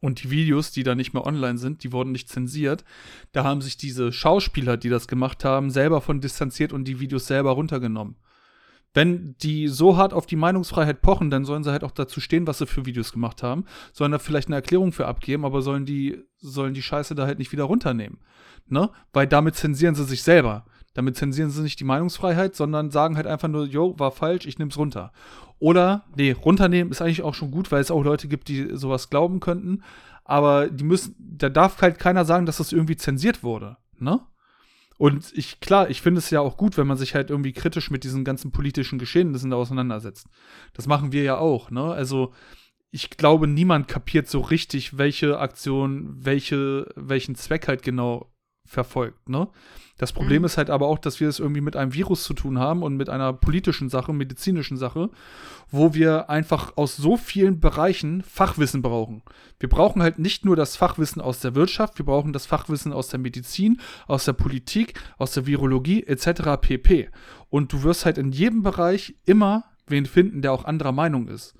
Und die Videos, die da nicht mehr online sind, die wurden nicht zensiert. Da haben sich diese Schauspieler, die das gemacht haben, selber von distanziert und die Videos selber runtergenommen. Wenn die so hart auf die Meinungsfreiheit pochen, dann sollen sie halt auch dazu stehen, was sie für Videos gemacht haben. Sollen da vielleicht eine Erklärung für abgeben, aber sollen die, sollen die Scheiße da halt nicht wieder runternehmen. Ne? Weil damit zensieren sie sich selber. Damit zensieren sie nicht die Meinungsfreiheit, sondern sagen halt einfach nur, yo, war falsch, ich nehm's runter. Oder, nee, runternehmen ist eigentlich auch schon gut, weil es auch Leute gibt, die sowas glauben könnten. Aber die müssen, da darf halt keiner sagen, dass das irgendwie zensiert wurde, ne? Und ich, klar, ich finde es ja auch gut, wenn man sich halt irgendwie kritisch mit diesen ganzen politischen Geschehnissen auseinandersetzt. Das machen wir ja auch, ne? Also, ich glaube, niemand kapiert so richtig, welche Aktion, welche, welchen Zweck halt genau verfolgt, ne? Das Problem mhm. ist halt aber auch, dass wir es irgendwie mit einem Virus zu tun haben und mit einer politischen Sache, medizinischen Sache, wo wir einfach aus so vielen Bereichen Fachwissen brauchen. Wir brauchen halt nicht nur das Fachwissen aus der Wirtschaft, wir brauchen das Fachwissen aus der Medizin, aus der Politik, aus der Virologie etc. pp. Und du wirst halt in jedem Bereich immer wen finden, der auch anderer Meinung ist.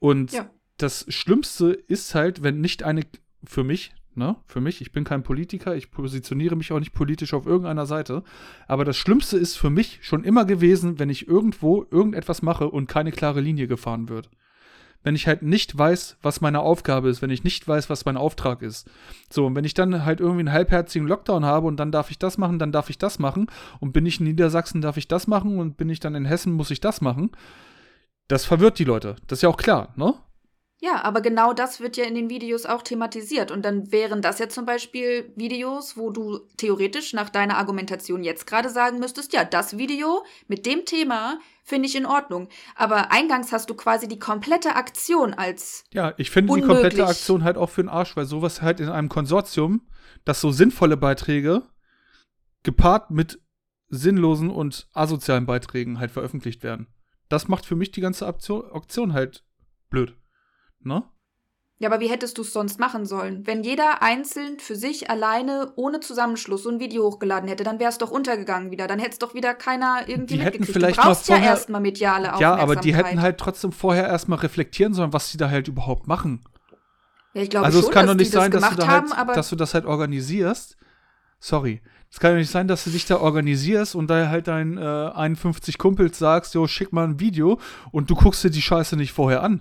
Und ja. das Schlimmste ist halt, wenn nicht eine, für mich, Ne? Für mich, ich bin kein Politiker, ich positioniere mich auch nicht politisch auf irgendeiner Seite. Aber das Schlimmste ist für mich schon immer gewesen, wenn ich irgendwo irgendetwas mache und keine klare Linie gefahren wird. Wenn ich halt nicht weiß, was meine Aufgabe ist, wenn ich nicht weiß, was mein Auftrag ist. So, und wenn ich dann halt irgendwie einen halbherzigen Lockdown habe und dann darf ich das machen, dann darf ich das machen. Und bin ich in Niedersachsen, darf ich das machen und bin ich dann in Hessen, muss ich das machen. Das verwirrt die Leute. Das ist ja auch klar, ne? Ja, aber genau das wird ja in den Videos auch thematisiert. Und dann wären das ja zum Beispiel Videos, wo du theoretisch nach deiner Argumentation jetzt gerade sagen müsstest, ja, das Video mit dem Thema finde ich in Ordnung. Aber eingangs hast du quasi die komplette Aktion als. Ja, ich finde die komplette Aktion halt auch für den Arsch, weil sowas halt in einem Konsortium, das so sinnvolle Beiträge gepaart mit sinnlosen und asozialen Beiträgen halt veröffentlicht werden. Das macht für mich die ganze Aktion, Aktion halt blöd. Ne? Ja, aber wie hättest du es sonst machen sollen? Wenn jeder einzeln für sich alleine ohne Zusammenschluss so ein Video hochgeladen hätte, dann wäre es doch untergegangen wieder. Dann hätte es doch wieder keiner irgendwie die hätten vielleicht du brauchst vorher, ja erstmal mediale Ja, aber die hätten halt trotzdem vorher erstmal reflektieren sollen, was sie da halt überhaupt machen. Ja, ich glaube also schon, es kann doch nicht sein, das dass, du da haben, halt, dass du das halt organisierst. Sorry. Es kann doch nicht sein, dass du dich da organisierst und da halt deinen äh, 51 Kumpels sagst, jo, schick mal ein Video und du guckst dir die Scheiße nicht vorher an.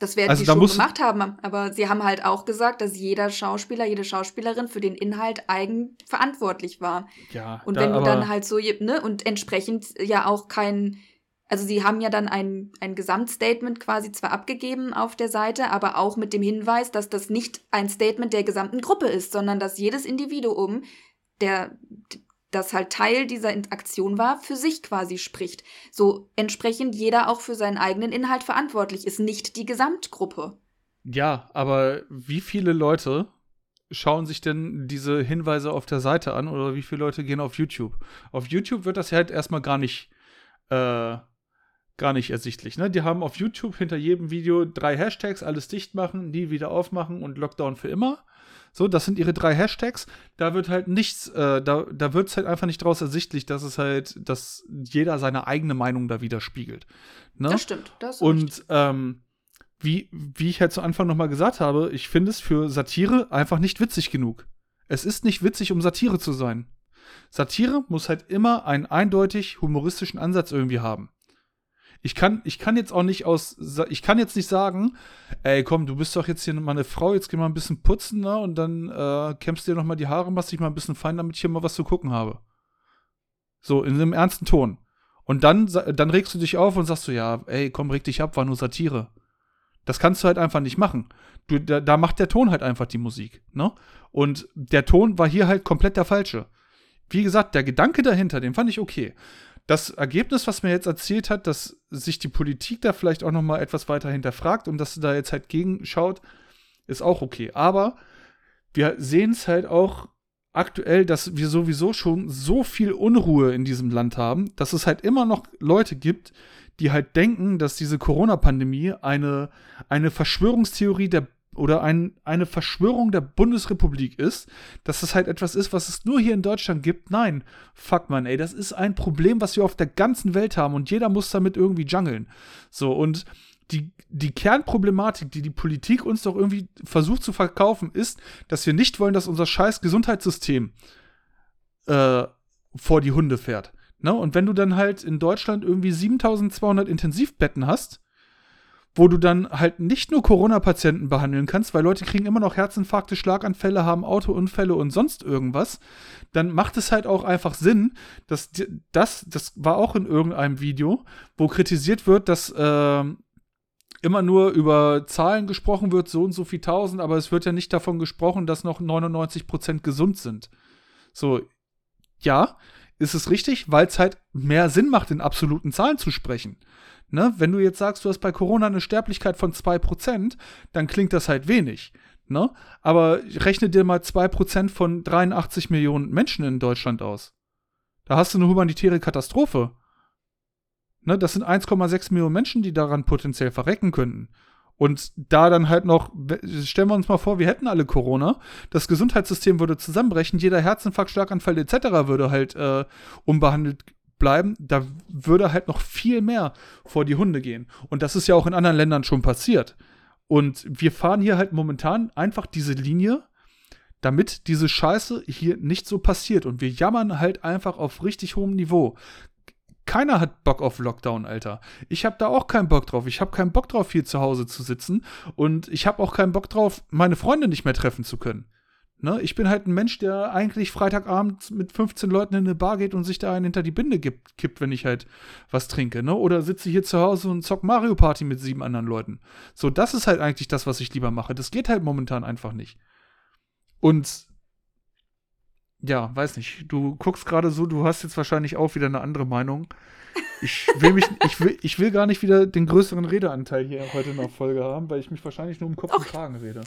Das werden also sie schon gemacht haben, aber sie haben halt auch gesagt, dass jeder Schauspieler, jede Schauspielerin für den Inhalt eigen verantwortlich war. Ja. Und da, wenn du dann halt so, ne, und entsprechend ja auch kein, also sie haben ja dann ein, ein Gesamtstatement quasi zwar abgegeben auf der Seite, aber auch mit dem Hinweis, dass das nicht ein Statement der gesamten Gruppe ist, sondern dass jedes Individuum der das halt Teil dieser Interaktion war, für sich quasi spricht. So entsprechend jeder auch für seinen eigenen Inhalt verantwortlich ist, nicht die Gesamtgruppe. Ja, aber wie viele Leute schauen sich denn diese Hinweise auf der Seite an oder wie viele Leute gehen auf YouTube? Auf YouTube wird das ja halt erstmal gar nicht, äh, gar nicht ersichtlich. Ne? Die haben auf YouTube hinter jedem Video drei Hashtags, alles dicht machen, nie wieder aufmachen und Lockdown für immer. So, das sind ihre drei Hashtags. Da wird halt nichts, äh, da, da wird es halt einfach nicht draus ersichtlich, dass es halt, dass jeder seine eigene Meinung da widerspiegelt. Ne? Das stimmt. Das und ähm, wie, wie ich halt zu Anfang nochmal gesagt habe, ich finde es für Satire einfach nicht witzig genug. Es ist nicht witzig, um Satire zu sein. Satire muss halt immer einen eindeutig humoristischen Ansatz irgendwie haben. Ich kann, ich kann jetzt auch nicht aus, ich kann jetzt nicht sagen, ey, komm, du bist doch jetzt hier mal eine Frau, jetzt geh mal ein bisschen putzen, ne, und dann äh, kämpfst dir noch mal die Haare, machst dich mal ein bisschen fein, damit ich hier mal was zu gucken habe. So, in einem ernsten Ton. Und dann, dann regst du dich auf und sagst du, ja, ey, komm, reg dich ab, war nur Satire. Das kannst du halt einfach nicht machen. Du, da, da macht der Ton halt einfach die Musik, ne? Und der Ton war hier halt komplett der falsche. Wie gesagt, der Gedanke dahinter, den fand ich okay. Das Ergebnis, was mir jetzt erzählt hat, dass sich die Politik da vielleicht auch noch mal etwas weiter hinterfragt und dass sie da jetzt halt gegenschaut, ist auch okay. Aber wir sehen es halt auch aktuell, dass wir sowieso schon so viel Unruhe in diesem Land haben, dass es halt immer noch Leute gibt, die halt denken, dass diese Corona-Pandemie eine, eine Verschwörungstheorie der oder ein, eine Verschwörung der Bundesrepublik ist, dass das halt etwas ist, was es nur hier in Deutschland gibt. Nein, fuck man, ey, das ist ein Problem, was wir auf der ganzen Welt haben und jeder muss damit irgendwie jungeln. So, und die, die Kernproblematik, die die Politik uns doch irgendwie versucht zu verkaufen, ist, dass wir nicht wollen, dass unser scheiß Gesundheitssystem äh, vor die Hunde fährt. Ne? Und wenn du dann halt in Deutschland irgendwie 7200 Intensivbetten hast, wo du dann halt nicht nur Corona-Patienten behandeln kannst, weil Leute kriegen immer noch Herzinfarkte, Schlaganfälle, haben Autounfälle und sonst irgendwas, dann macht es halt auch einfach Sinn, dass das, das war auch in irgendeinem Video, wo kritisiert wird, dass äh, immer nur über Zahlen gesprochen wird, so und so viel tausend, aber es wird ja nicht davon gesprochen, dass noch 99 Prozent gesund sind. So, ja, ist es richtig, weil es halt mehr Sinn macht, in absoluten Zahlen zu sprechen. Ne? Wenn du jetzt sagst, du hast bei Corona eine Sterblichkeit von 2%, dann klingt das halt wenig. Ne? Aber rechne dir mal 2% von 83 Millionen Menschen in Deutschland aus. Da hast du eine humanitäre Katastrophe. Ne? Das sind 1,6 Millionen Menschen, die daran potenziell verrecken könnten. Und da dann halt noch, stellen wir uns mal vor, wir hätten alle Corona, das Gesundheitssystem würde zusammenbrechen, jeder Herzinfarkt, Schlaganfall etc. würde halt äh, unbehandelt bleiben, da würde halt noch viel mehr vor die Hunde gehen. Und das ist ja auch in anderen Ländern schon passiert. Und wir fahren hier halt momentan einfach diese Linie, damit diese Scheiße hier nicht so passiert. Und wir jammern halt einfach auf richtig hohem Niveau. Keiner hat Bock auf Lockdown, Alter. Ich habe da auch keinen Bock drauf. Ich habe keinen Bock drauf, hier zu Hause zu sitzen. Und ich habe auch keinen Bock drauf, meine Freunde nicht mehr treffen zu können. Ne? Ich bin halt ein Mensch, der eigentlich Freitagabend mit 15 Leuten in eine Bar geht und sich da einen hinter die Binde gibt, kippt, wenn ich halt was trinke. Ne? Oder sitze hier zu Hause und zock Mario Party mit sieben anderen Leuten. So, das ist halt eigentlich das, was ich lieber mache. Das geht halt momentan einfach nicht. Und ja, weiß nicht. Du guckst gerade so, du hast jetzt wahrscheinlich auch wieder eine andere Meinung. Ich will mich, ich will, ich will gar nicht wieder den größeren Redeanteil hier heute in der Folge haben, weil ich mich wahrscheinlich nur im Kopf und Kragen rede.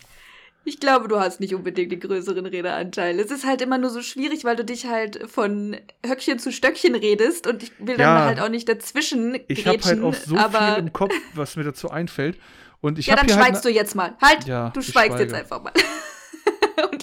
Ich glaube, du hast nicht unbedingt den größeren Redeanteil. Es ist halt immer nur so schwierig, weil du dich halt von Höckchen zu Stöckchen redest und ich will ja, dann halt auch nicht dazwischen Ich habe halt auch so viel im Kopf, was mir dazu einfällt. Und ich ja, dann halt schweigst halt du jetzt mal. Halt, ja, du schweigst jetzt einfach mal.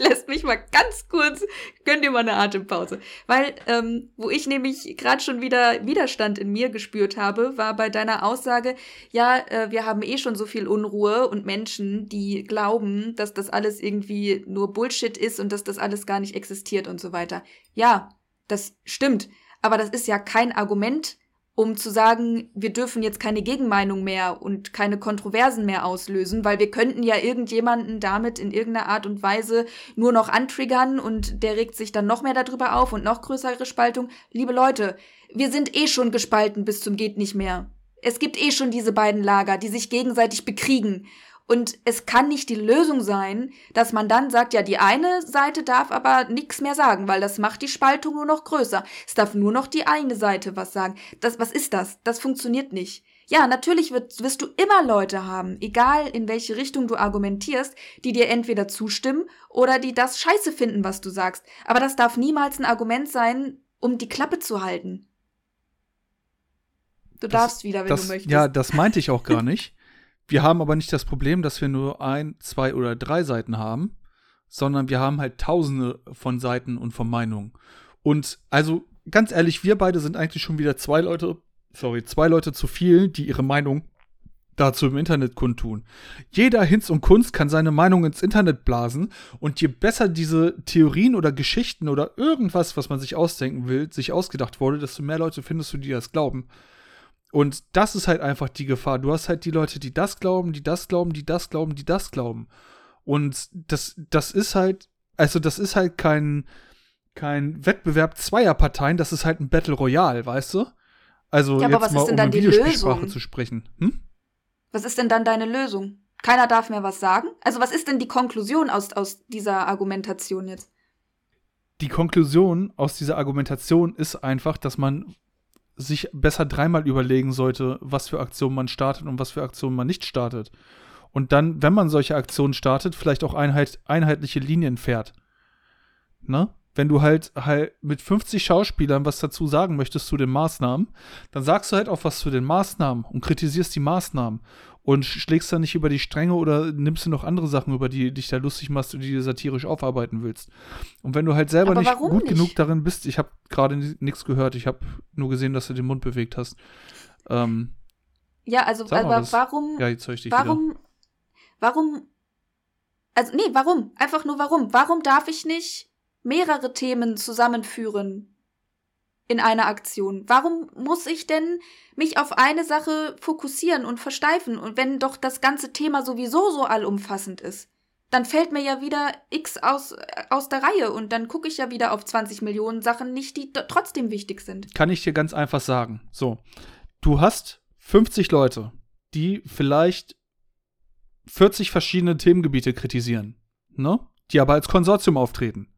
lässt mich mal ganz kurz, gönn dir mal eine Atempause. Weil, ähm, wo ich nämlich gerade schon wieder Widerstand in mir gespürt habe, war bei deiner Aussage, ja, äh, wir haben eh schon so viel Unruhe und Menschen, die glauben, dass das alles irgendwie nur Bullshit ist und dass das alles gar nicht existiert und so weiter. Ja, das stimmt. Aber das ist ja kein Argument um zu sagen, wir dürfen jetzt keine Gegenmeinung mehr und keine Kontroversen mehr auslösen, weil wir könnten ja irgendjemanden damit in irgendeiner Art und Weise nur noch antriggern und der regt sich dann noch mehr darüber auf und noch größere Spaltung. Liebe Leute, wir sind eh schon gespalten bis zum geht nicht mehr. Es gibt eh schon diese beiden Lager, die sich gegenseitig bekriegen. Und es kann nicht die Lösung sein, dass man dann sagt, ja, die eine Seite darf aber nichts mehr sagen, weil das macht die Spaltung nur noch größer. Es darf nur noch die eine Seite was sagen. Das, was ist das? Das funktioniert nicht. Ja, natürlich wird, wirst du immer Leute haben, egal in welche Richtung du argumentierst, die dir entweder zustimmen oder die das scheiße finden, was du sagst. Aber das darf niemals ein Argument sein, um die Klappe zu halten. Du das, darfst wieder, wenn das, du möchtest. Ja, das meinte ich auch gar nicht. Wir haben aber nicht das Problem, dass wir nur ein, zwei oder drei Seiten haben, sondern wir haben halt tausende von Seiten und von Meinungen. Und also ganz ehrlich, wir beide sind eigentlich schon wieder zwei Leute sorry, zwei Leute zu viel, die ihre Meinung dazu im Internet kundtun. Jeder Hinz und Kunst kann seine Meinung ins Internet blasen und je besser diese Theorien oder Geschichten oder irgendwas, was man sich ausdenken will, sich ausgedacht wurde, desto mehr Leute findest du, die das glauben. Und das ist halt einfach die Gefahr. Du hast halt die Leute, die das glauben, die das glauben, die das glauben, die das glauben. Und das, das ist halt, also das ist halt kein, kein Wettbewerb zweier Parteien, das ist halt ein Battle Royale, weißt du? Also ja, jetzt was mal, ist denn um dann die Videospielsprache Lösung? zu sprechen. Hm? Was ist denn dann deine Lösung? Keiner darf mehr was sagen? Also was ist denn die Konklusion aus, aus dieser Argumentation jetzt? Die Konklusion aus dieser Argumentation ist einfach, dass man sich besser dreimal überlegen sollte, was für Aktionen man startet und was für Aktionen man nicht startet. Und dann, wenn man solche Aktionen startet, vielleicht auch einheit, einheitliche Linien fährt. Ne? wenn du halt halt mit 50 Schauspielern was dazu sagen möchtest zu den Maßnahmen, dann sagst du halt auch was zu den Maßnahmen und kritisierst die Maßnahmen und schlägst dann nicht über die Stränge oder nimmst du noch andere Sachen, über die dich da lustig machst und die du satirisch aufarbeiten willst. Und wenn du halt selber Aber nicht warum gut nicht? genug darin bist, ich habe gerade nichts gehört, ich habe nur gesehen, dass du den Mund bewegt hast. Ähm, Ja, also aber warum ja, jetzt höre ich dich wieder. warum warum also nee, warum? Einfach nur warum? Warum darf ich nicht mehrere Themen zusammenführen in einer Aktion? Warum muss ich denn mich auf eine Sache fokussieren und versteifen? Und wenn doch das ganze Thema sowieso so allumfassend ist, dann fällt mir ja wieder X aus, äh, aus der Reihe und dann gucke ich ja wieder auf 20 Millionen Sachen nicht, die trotzdem wichtig sind. kann ich dir ganz einfach sagen. So, du hast 50 Leute, die vielleicht 40 verschiedene Themengebiete kritisieren, ne? Die aber als Konsortium auftreten.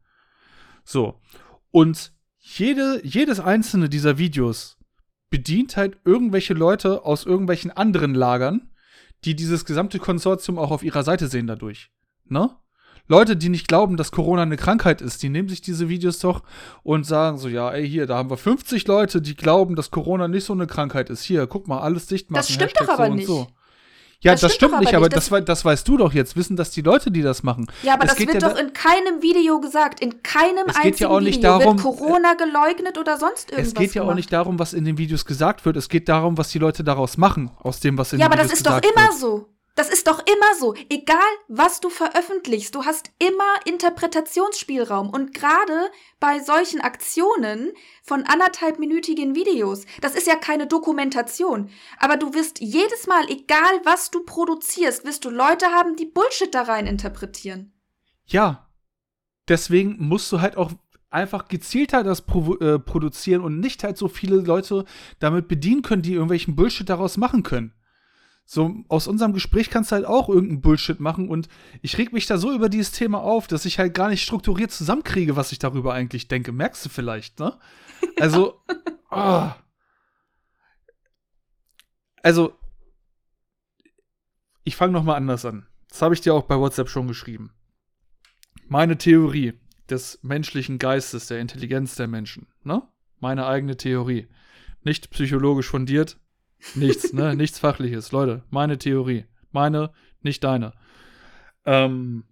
So. Und jede, jedes einzelne dieser Videos bedient halt irgendwelche Leute aus irgendwelchen anderen Lagern, die dieses gesamte Konsortium auch auf ihrer Seite sehen dadurch. Ne? Leute, die nicht glauben, dass Corona eine Krankheit ist, die nehmen sich diese Videos doch und sagen so, ja, ey, hier, da haben wir 50 Leute, die glauben, dass Corona nicht so eine Krankheit ist. Hier, guck mal, alles dicht machen. Das stimmt Hashtag doch aber so nicht. So. Ja, Das das, stimmt stimmt nicht, aber aber nicht. das, wei- das weißt du doch jetzt. Wissen das die Leute, die das machen. Ja, aber Es das wird ja doch in keinem Video gesagt. In keinem Es einzigen geht ja auch nicht Video darum- wird Corona geleugnet oder sonst irgendwas Es geht ja auch gemacht. nicht darum, was in den Videos gesagt wird. Es geht darum, was die Leute daraus machen, aus dem, was in Ja, den aber Videos das ist doch gesagt immer wird. so. Das ist doch immer so. Egal, was du veröffentlichst, du hast immer Interpretationsspielraum. Und gerade bei solchen Aktionen von anderthalbminütigen Videos, das ist ja keine Dokumentation. Aber du wirst jedes Mal, egal was du produzierst, wirst du Leute haben, die Bullshit da rein interpretieren. Ja. Deswegen musst du halt auch einfach gezielter das provo- äh, produzieren und nicht halt so viele Leute damit bedienen können, die irgendwelchen Bullshit daraus machen können. So, aus unserem Gespräch kannst du halt auch irgendeinen Bullshit machen und ich reg mich da so über dieses Thema auf, dass ich halt gar nicht strukturiert zusammenkriege, was ich darüber eigentlich denke. Merkst du vielleicht, ne? Also, ah. Also, ich fange noch mal anders an. Das habe ich dir auch bei WhatsApp schon geschrieben. Meine Theorie des menschlichen Geistes, der Intelligenz der Menschen, ne? Meine eigene Theorie. Nicht psychologisch fundiert, nichts, ne? Nichts Fachliches. Leute, meine Theorie. Meine, nicht deine. Ähm,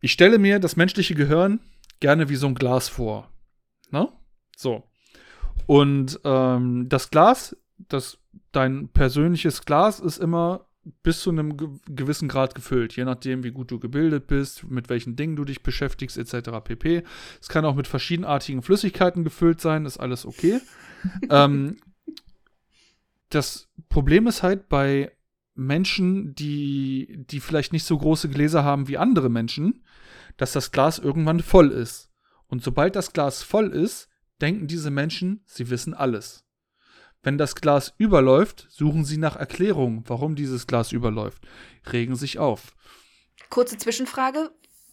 ich stelle mir das menschliche Gehirn gerne wie so ein Glas vor. Ne? So. Und ähm, das Glas, das dein persönliches Glas ist immer bis zu einem ge gewissen Grad gefüllt, je nachdem, wie gut du gebildet bist, mit welchen Dingen du dich beschäftigst, etc. pp. Es kann auch mit verschiedenartigen Flüssigkeiten gefüllt sein, ist alles okay. ähm, das Problem ist halt bei Menschen, die, die vielleicht nicht so große Gläser haben wie andere Menschen, dass das Glas irgendwann voll ist. Und sobald das Glas voll ist, denken diese Menschen, sie wissen alles. Wenn das Glas überläuft, suchen sie nach Erklärungen, warum dieses Glas überläuft, regen sich auf. Kurze Zwischenfrage.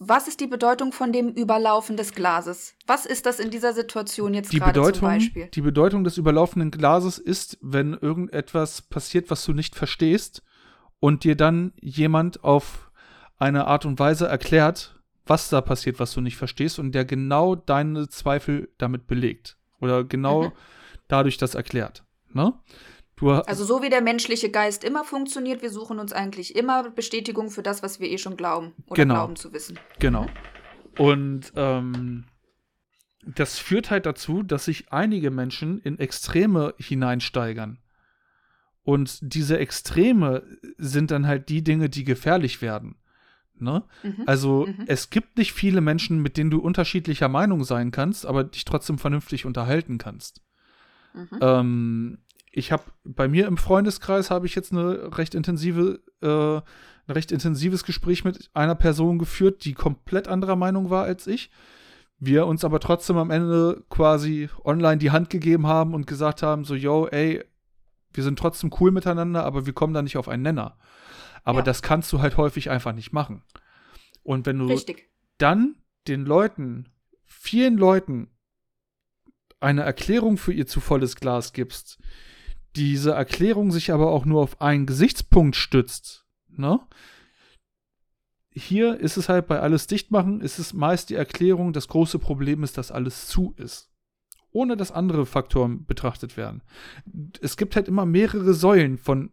Was ist die Bedeutung von dem Überlaufen des Glases? Was ist das in dieser Situation jetzt Die gerade zum Beispiel? die Bedeutung des überlaufenden Glases ist, wenn irgendetwas passiert, was du nicht verstehst und dir dann jemand auf eine Art und Weise erklärt, was da passiert, was du nicht verstehst und der genau deine Zweifel damit belegt oder genau Mhm. dadurch das erklärt. Ne? Also so wie der menschliche Geist immer funktioniert, wir suchen uns eigentlich immer Bestätigung für das, was wir eh schon glauben oder Genau. glauben zu wissen. Genau. Und ähm, das führt halt dazu, dass sich einige Menschen in Extreme hineinsteigern. Und diese Extreme sind dann halt die Dinge, die gefährlich werden. Ne? Mhm. Also Mhm. es gibt nicht viele Menschen, mit denen du unterschiedlicher Meinung sein kannst, aber dich trotzdem vernünftig unterhalten kannst. Mhm. Ähm, ich habe bei mir im Freundeskreis habe ich jetzt eine recht intensive, äh, ein recht intensives Gespräch mit einer Person geführt, die komplett anderer Meinung war als ich. Wir uns aber trotzdem am Ende quasi online die Hand gegeben haben und gesagt haben, so, yo, ey, wir sind trotzdem cool miteinander, aber wir kommen da nicht auf einen Nenner. Aber Ja. das kannst du halt häufig einfach nicht machen. Und wenn du Richtig. dann den Leuten, vielen Leuten, eine Erklärung für ihr zu volles Glas gibst, diese Erklärung sich aber auch nur auf einen Gesichtspunkt stützt, ne? Hier ist es halt bei alles dicht machen, ist es meist die Erklärung, das große Problem ist, dass alles zu ist. Ohne dass andere Faktoren betrachtet werden. Es gibt halt immer mehrere Säulen von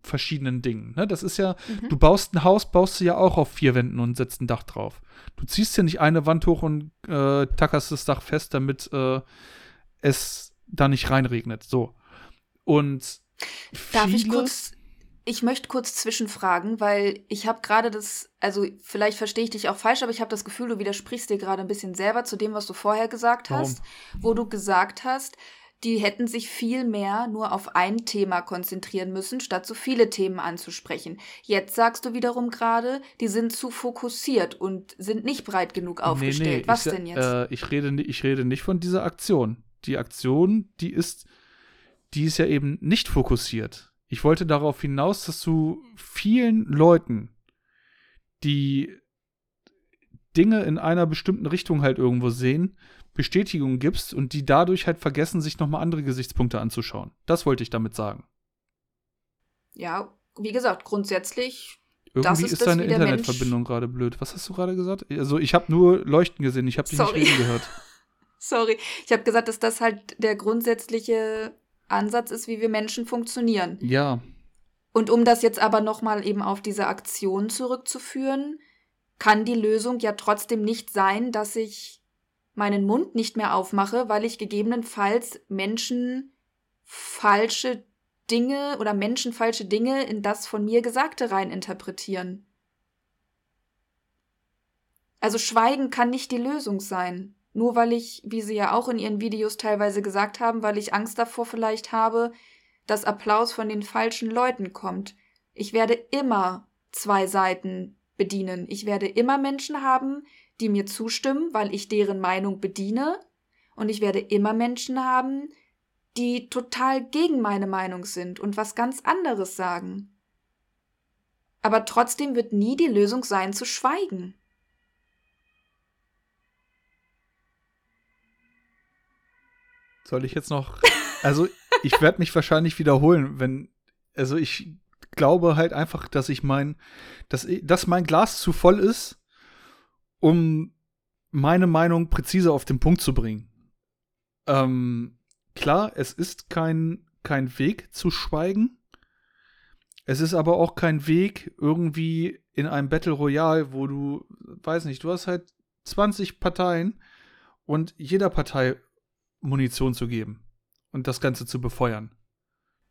verschiedenen Dingen. Ne? Das ist ja, Mhm. Du baust ein Haus, baust du ja auch auf vier Wänden und setzt ein Dach drauf. Du ziehst ja nicht eine Wand hoch und äh, tackerst das Dach fest, damit äh, es da nicht reinregnet. So. Und Darf ich kurz, ich möchte kurz zwischenfragen, weil ich habe gerade das, also vielleicht verstehe ich dich auch falsch, aber ich habe das Gefühl, du widersprichst dir gerade ein bisschen selber zu dem, was du vorher gesagt Warum? hast, wo du gesagt hast, die hätten sich viel mehr nur auf ein Thema konzentrieren müssen, statt so viele Themen anzusprechen. Jetzt sagst du wiederum gerade, die sind zu fokussiert und sind nicht breit genug aufgestellt. was ich, sa- denn jetzt? Äh, ich, rede, ich rede nicht von dieser Aktion. Die Aktion, die ist, die ist ja eben nicht fokussiert. Ich wollte darauf hinaus, dass du vielen Leuten, die Dinge in einer bestimmten Richtung halt irgendwo sehen, Bestätigung gibst und die dadurch halt vergessen, sich nochmal andere Gesichtspunkte anzuschauen. Das wollte ich damit sagen. ja, wie gesagt, grundsätzlich Irgendwie ist ist, deine Internetverbindung gerade blöd. Was hast du gerade gesagt? Also ich habe nur Leuchten gesehen, ich habe dich Sorry. nicht reden gehört. Sorry, ich habe gesagt, dass das halt der grundsätzliche Ansatz ist, wie wir Menschen funktionieren. Ja, Und um das jetzt aber nochmal eben auf diese Aktion zurückzuführen, kann die Lösung ja trotzdem nicht sein, dass ich meinen Mund nicht mehr aufmache, weil ich gegebenenfalls Menschen falsche Dinge oder Menschen falsche Dinge in das von mir Gesagte rein interpretieren. Also Schweigen kann nicht die Lösung sein. Nur weil ich, wie Sie ja auch in Ihren Videos teilweise gesagt haben, weil ich Angst davor vielleicht habe, dass Applaus von den falschen Leuten kommt. Ich werde immer zwei Seiten bedienen. Ich werde immer Menschen haben, die mir zustimmen, weil ich deren Meinung bediene. Und ich werde immer Menschen haben, die total gegen meine Meinung sind und was ganz anderes sagen. Aber trotzdem wird nie die Lösung sein, zu schweigen. Soll ich jetzt noch. Also, ich werde mich wahrscheinlich wiederholen, wenn. Also, ich glaube halt einfach, dass ich mein. Dass, dass mein Glas zu voll ist, um meine Meinung präzise auf den Punkt zu bringen. Ähm, klar, es ist kein, kein Weg zu schweigen. Es ist aber auch kein Weg irgendwie in einem Battle Royale, wo du, weiß nicht, du hast halt 20 Parteien und jeder Partei Munition zu geben und das Ganze zu befeuern.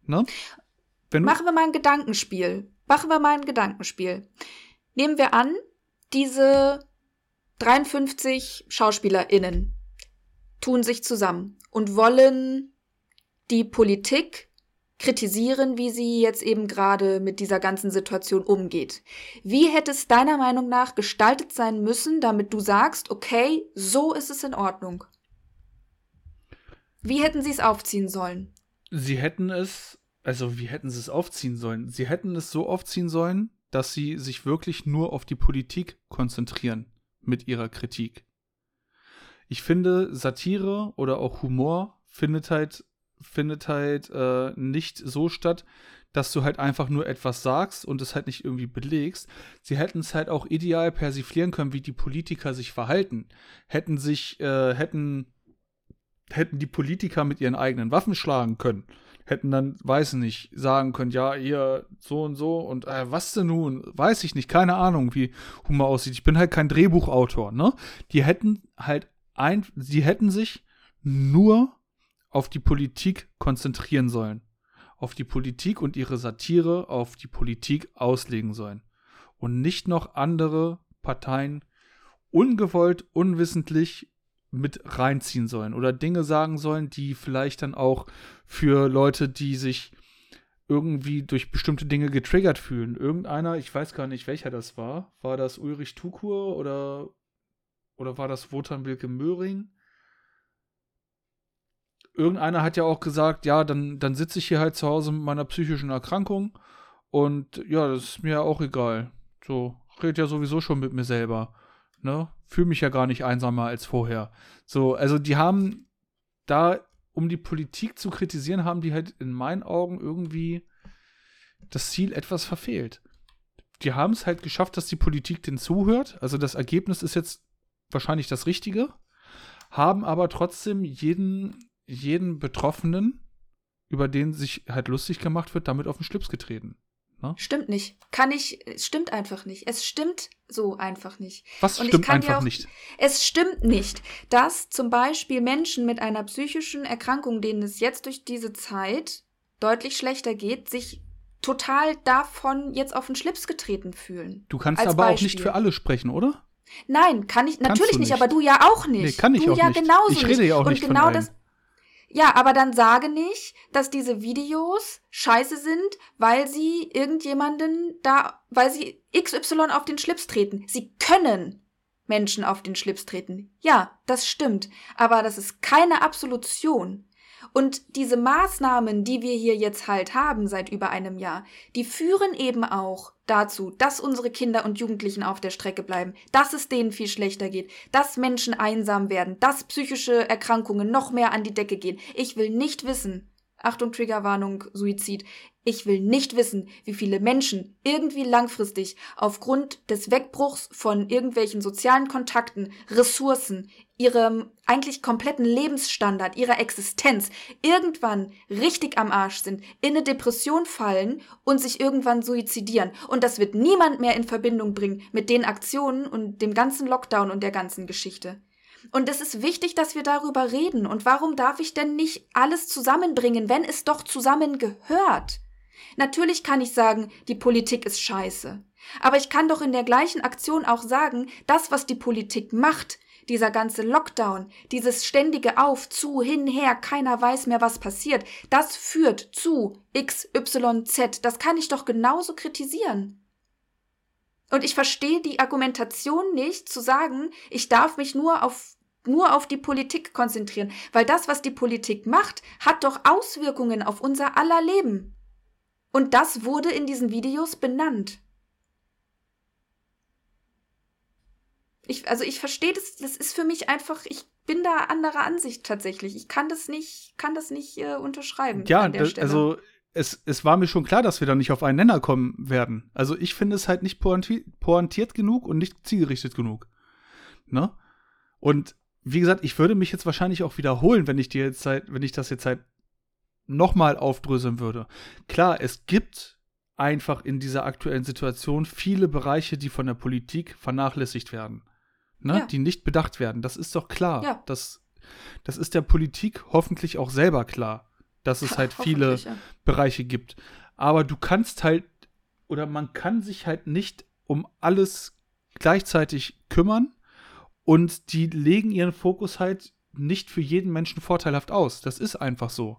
Ne? Machen wir mal ein Gedankenspiel. Machen wir mal ein Gedankenspiel. Nehmen wir an, diese 53 SchauspielerInnen tun sich zusammen und wollen die Politik kritisieren, wie sie jetzt eben gerade mit dieser ganzen Situation umgeht. Wie hätte es deiner Meinung nach gestaltet sein müssen, damit du sagst, okay, so ist es in Ordnung? Wie hätten sie es aufziehen sollen? sie hätten es, also wie hätten sie es aufziehen sollen? Sie hätten es so aufziehen sollen, dass sie sich wirklich nur auf die Politik konzentrieren mit ihrer Kritik. Ich finde, Satire oder auch Humor findet halt, findet halt äh, nicht so statt, dass du halt einfach nur etwas sagst und es halt nicht irgendwie belegst. Sie hätten es halt auch ideal persiflieren können, wie die Politiker sich verhalten. Hätten sich, äh, hätten, hätten die Politiker mit ihren eigenen Waffen schlagen können. Hätten dann, weiß nicht, sagen können, ja, hier so und so und äh, was denn nun? Weiß ich nicht, keine Ahnung, wie Humor aussieht. Ich bin halt kein Drehbuchautor, ne? Die hätten halt ein, sie hätten sich nur auf die Politik konzentrieren sollen auf die Politik und ihre Satire auf die Politik auslegen sollen und nicht noch andere Parteien ungewollt, unwissentlich mit reinziehen sollen oder Dinge sagen sollen, die vielleicht dann auch für Leute, die sich irgendwie durch bestimmte Dinge getriggert fühlen. Irgendeiner, ich weiß gar nicht, welcher das war. War das Ulrich Tukur oder, oder war das Wotan Wilke Möhring? irgendeiner hat ja auch gesagt, ja, dann, dann sitze ich hier halt zu Hause mit meiner psychischen Erkrankung und ja, das ist mir auch egal. So, red ja sowieso schon mit mir selber. Ne? Fühle mich ja gar nicht einsamer als vorher. So, also die haben da, um die Politik zu kritisieren, haben die halt in meinen Augen irgendwie das Ziel etwas verfehlt. Die haben es halt geschafft, dass die Politik den zuhört. Also das Ergebnis ist jetzt wahrscheinlich das Richtige, haben aber trotzdem jeden jeden Betroffenen, über den sich halt lustig gemacht wird, damit auf den Schlips getreten. Ne? Stimmt nicht. Kann ich, stimmt einfach nicht. Es stimmt so einfach nicht. Was Und stimmt einfach auch, nicht? Es stimmt nicht, dass zum Beispiel Menschen mit einer psychischen Erkrankung, denen es jetzt durch diese Zeit deutlich schlechter geht, sich total davon jetzt auf den Schlips getreten fühlen. Du kannst aber Beispiel. auch nicht für alle sprechen, oder? Nein, kann ich natürlich nicht, aber du ja auch nicht. Nee, kann ich du auch ja nicht. genauso ich rede ja auch nicht. nicht Und genau von das ja, aber dann sage nicht, dass diese Videos scheiße sind, weil sie irgendjemanden da, weil sie XY auf den Schlips treten. Sie können Menschen auf den Schlips treten. Ja, das stimmt. Aber das ist keine Absolution. Und diese Maßnahmen, die wir hier jetzt halt haben seit über einem Jahr, die führen eben auch dazu, dass unsere Kinder und Jugendlichen auf der Strecke bleiben, dass es denen viel schlechter geht, dass Menschen einsam werden, dass psychische Erkrankungen noch mehr an die Decke gehen. Ich will nicht wissen, Achtung, Triggerwarnung, Suizid. Ich will nicht wissen, wie viele Menschen irgendwie langfristig aufgrund des Wegbruchs von irgendwelchen sozialen Kontakten, Ressourcen, ihrem eigentlich kompletten Lebensstandard, ihrer Existenz irgendwann richtig am Arsch sind, in eine Depression fallen und sich irgendwann suizidieren. Und das wird niemand mehr in Verbindung bringen mit den Aktionen und dem ganzen Lockdown und der ganzen Geschichte. Und es ist wichtig, dass wir darüber reden. Und warum darf ich denn nicht alles zusammenbringen, wenn es doch zusammengehört? Natürlich kann ich sagen, die Politik ist scheiße. Aber ich kann doch in der gleichen Aktion auch sagen, das, was die Politik macht, dieser ganze Lockdown, dieses ständige Auf, zu, hin, her, keiner weiß mehr, was passiert, das führt zu X, Y, Z. Das kann ich doch genauso kritisieren. Und ich verstehe die Argumentation nicht, zu sagen, ich darf mich nur auf nur auf die Politik konzentrieren, weil das, was die Politik macht, hat doch Auswirkungen auf unser aller Leben. Und das wurde in diesen Videos benannt. Ich, also ich verstehe das, das ist für mich einfach, ich bin da anderer Ansicht tatsächlich. Ich kann das nicht, kann das nicht äh, unterschreiben. Ja, also es, es war mir schon klar, dass wir da nicht auf einen Nenner kommen werden. Also ich finde es halt nicht pointiert, pointiert genug und nicht zielgerichtet genug. Ne? Und wie gesagt, ich würde mich jetzt wahrscheinlich auch wiederholen, wenn ich dir jetzt halt, wenn ich das jetzt halt nochmal aufdröseln würde. Klar, es gibt einfach in dieser aktuellen Situation viele Bereiche, die von der Politik vernachlässigt werden. Ne? Ja. Die nicht bedacht werden. Das ist doch klar. Ja. Das, das ist der Politik hoffentlich auch selber klar, dass es halt viele ja. Bereiche gibt. Aber du kannst halt, oder man kann sich halt nicht um alles gleichzeitig kümmern und die legen ihren Fokus halt nicht für jeden Menschen vorteilhaft aus. Das ist einfach so.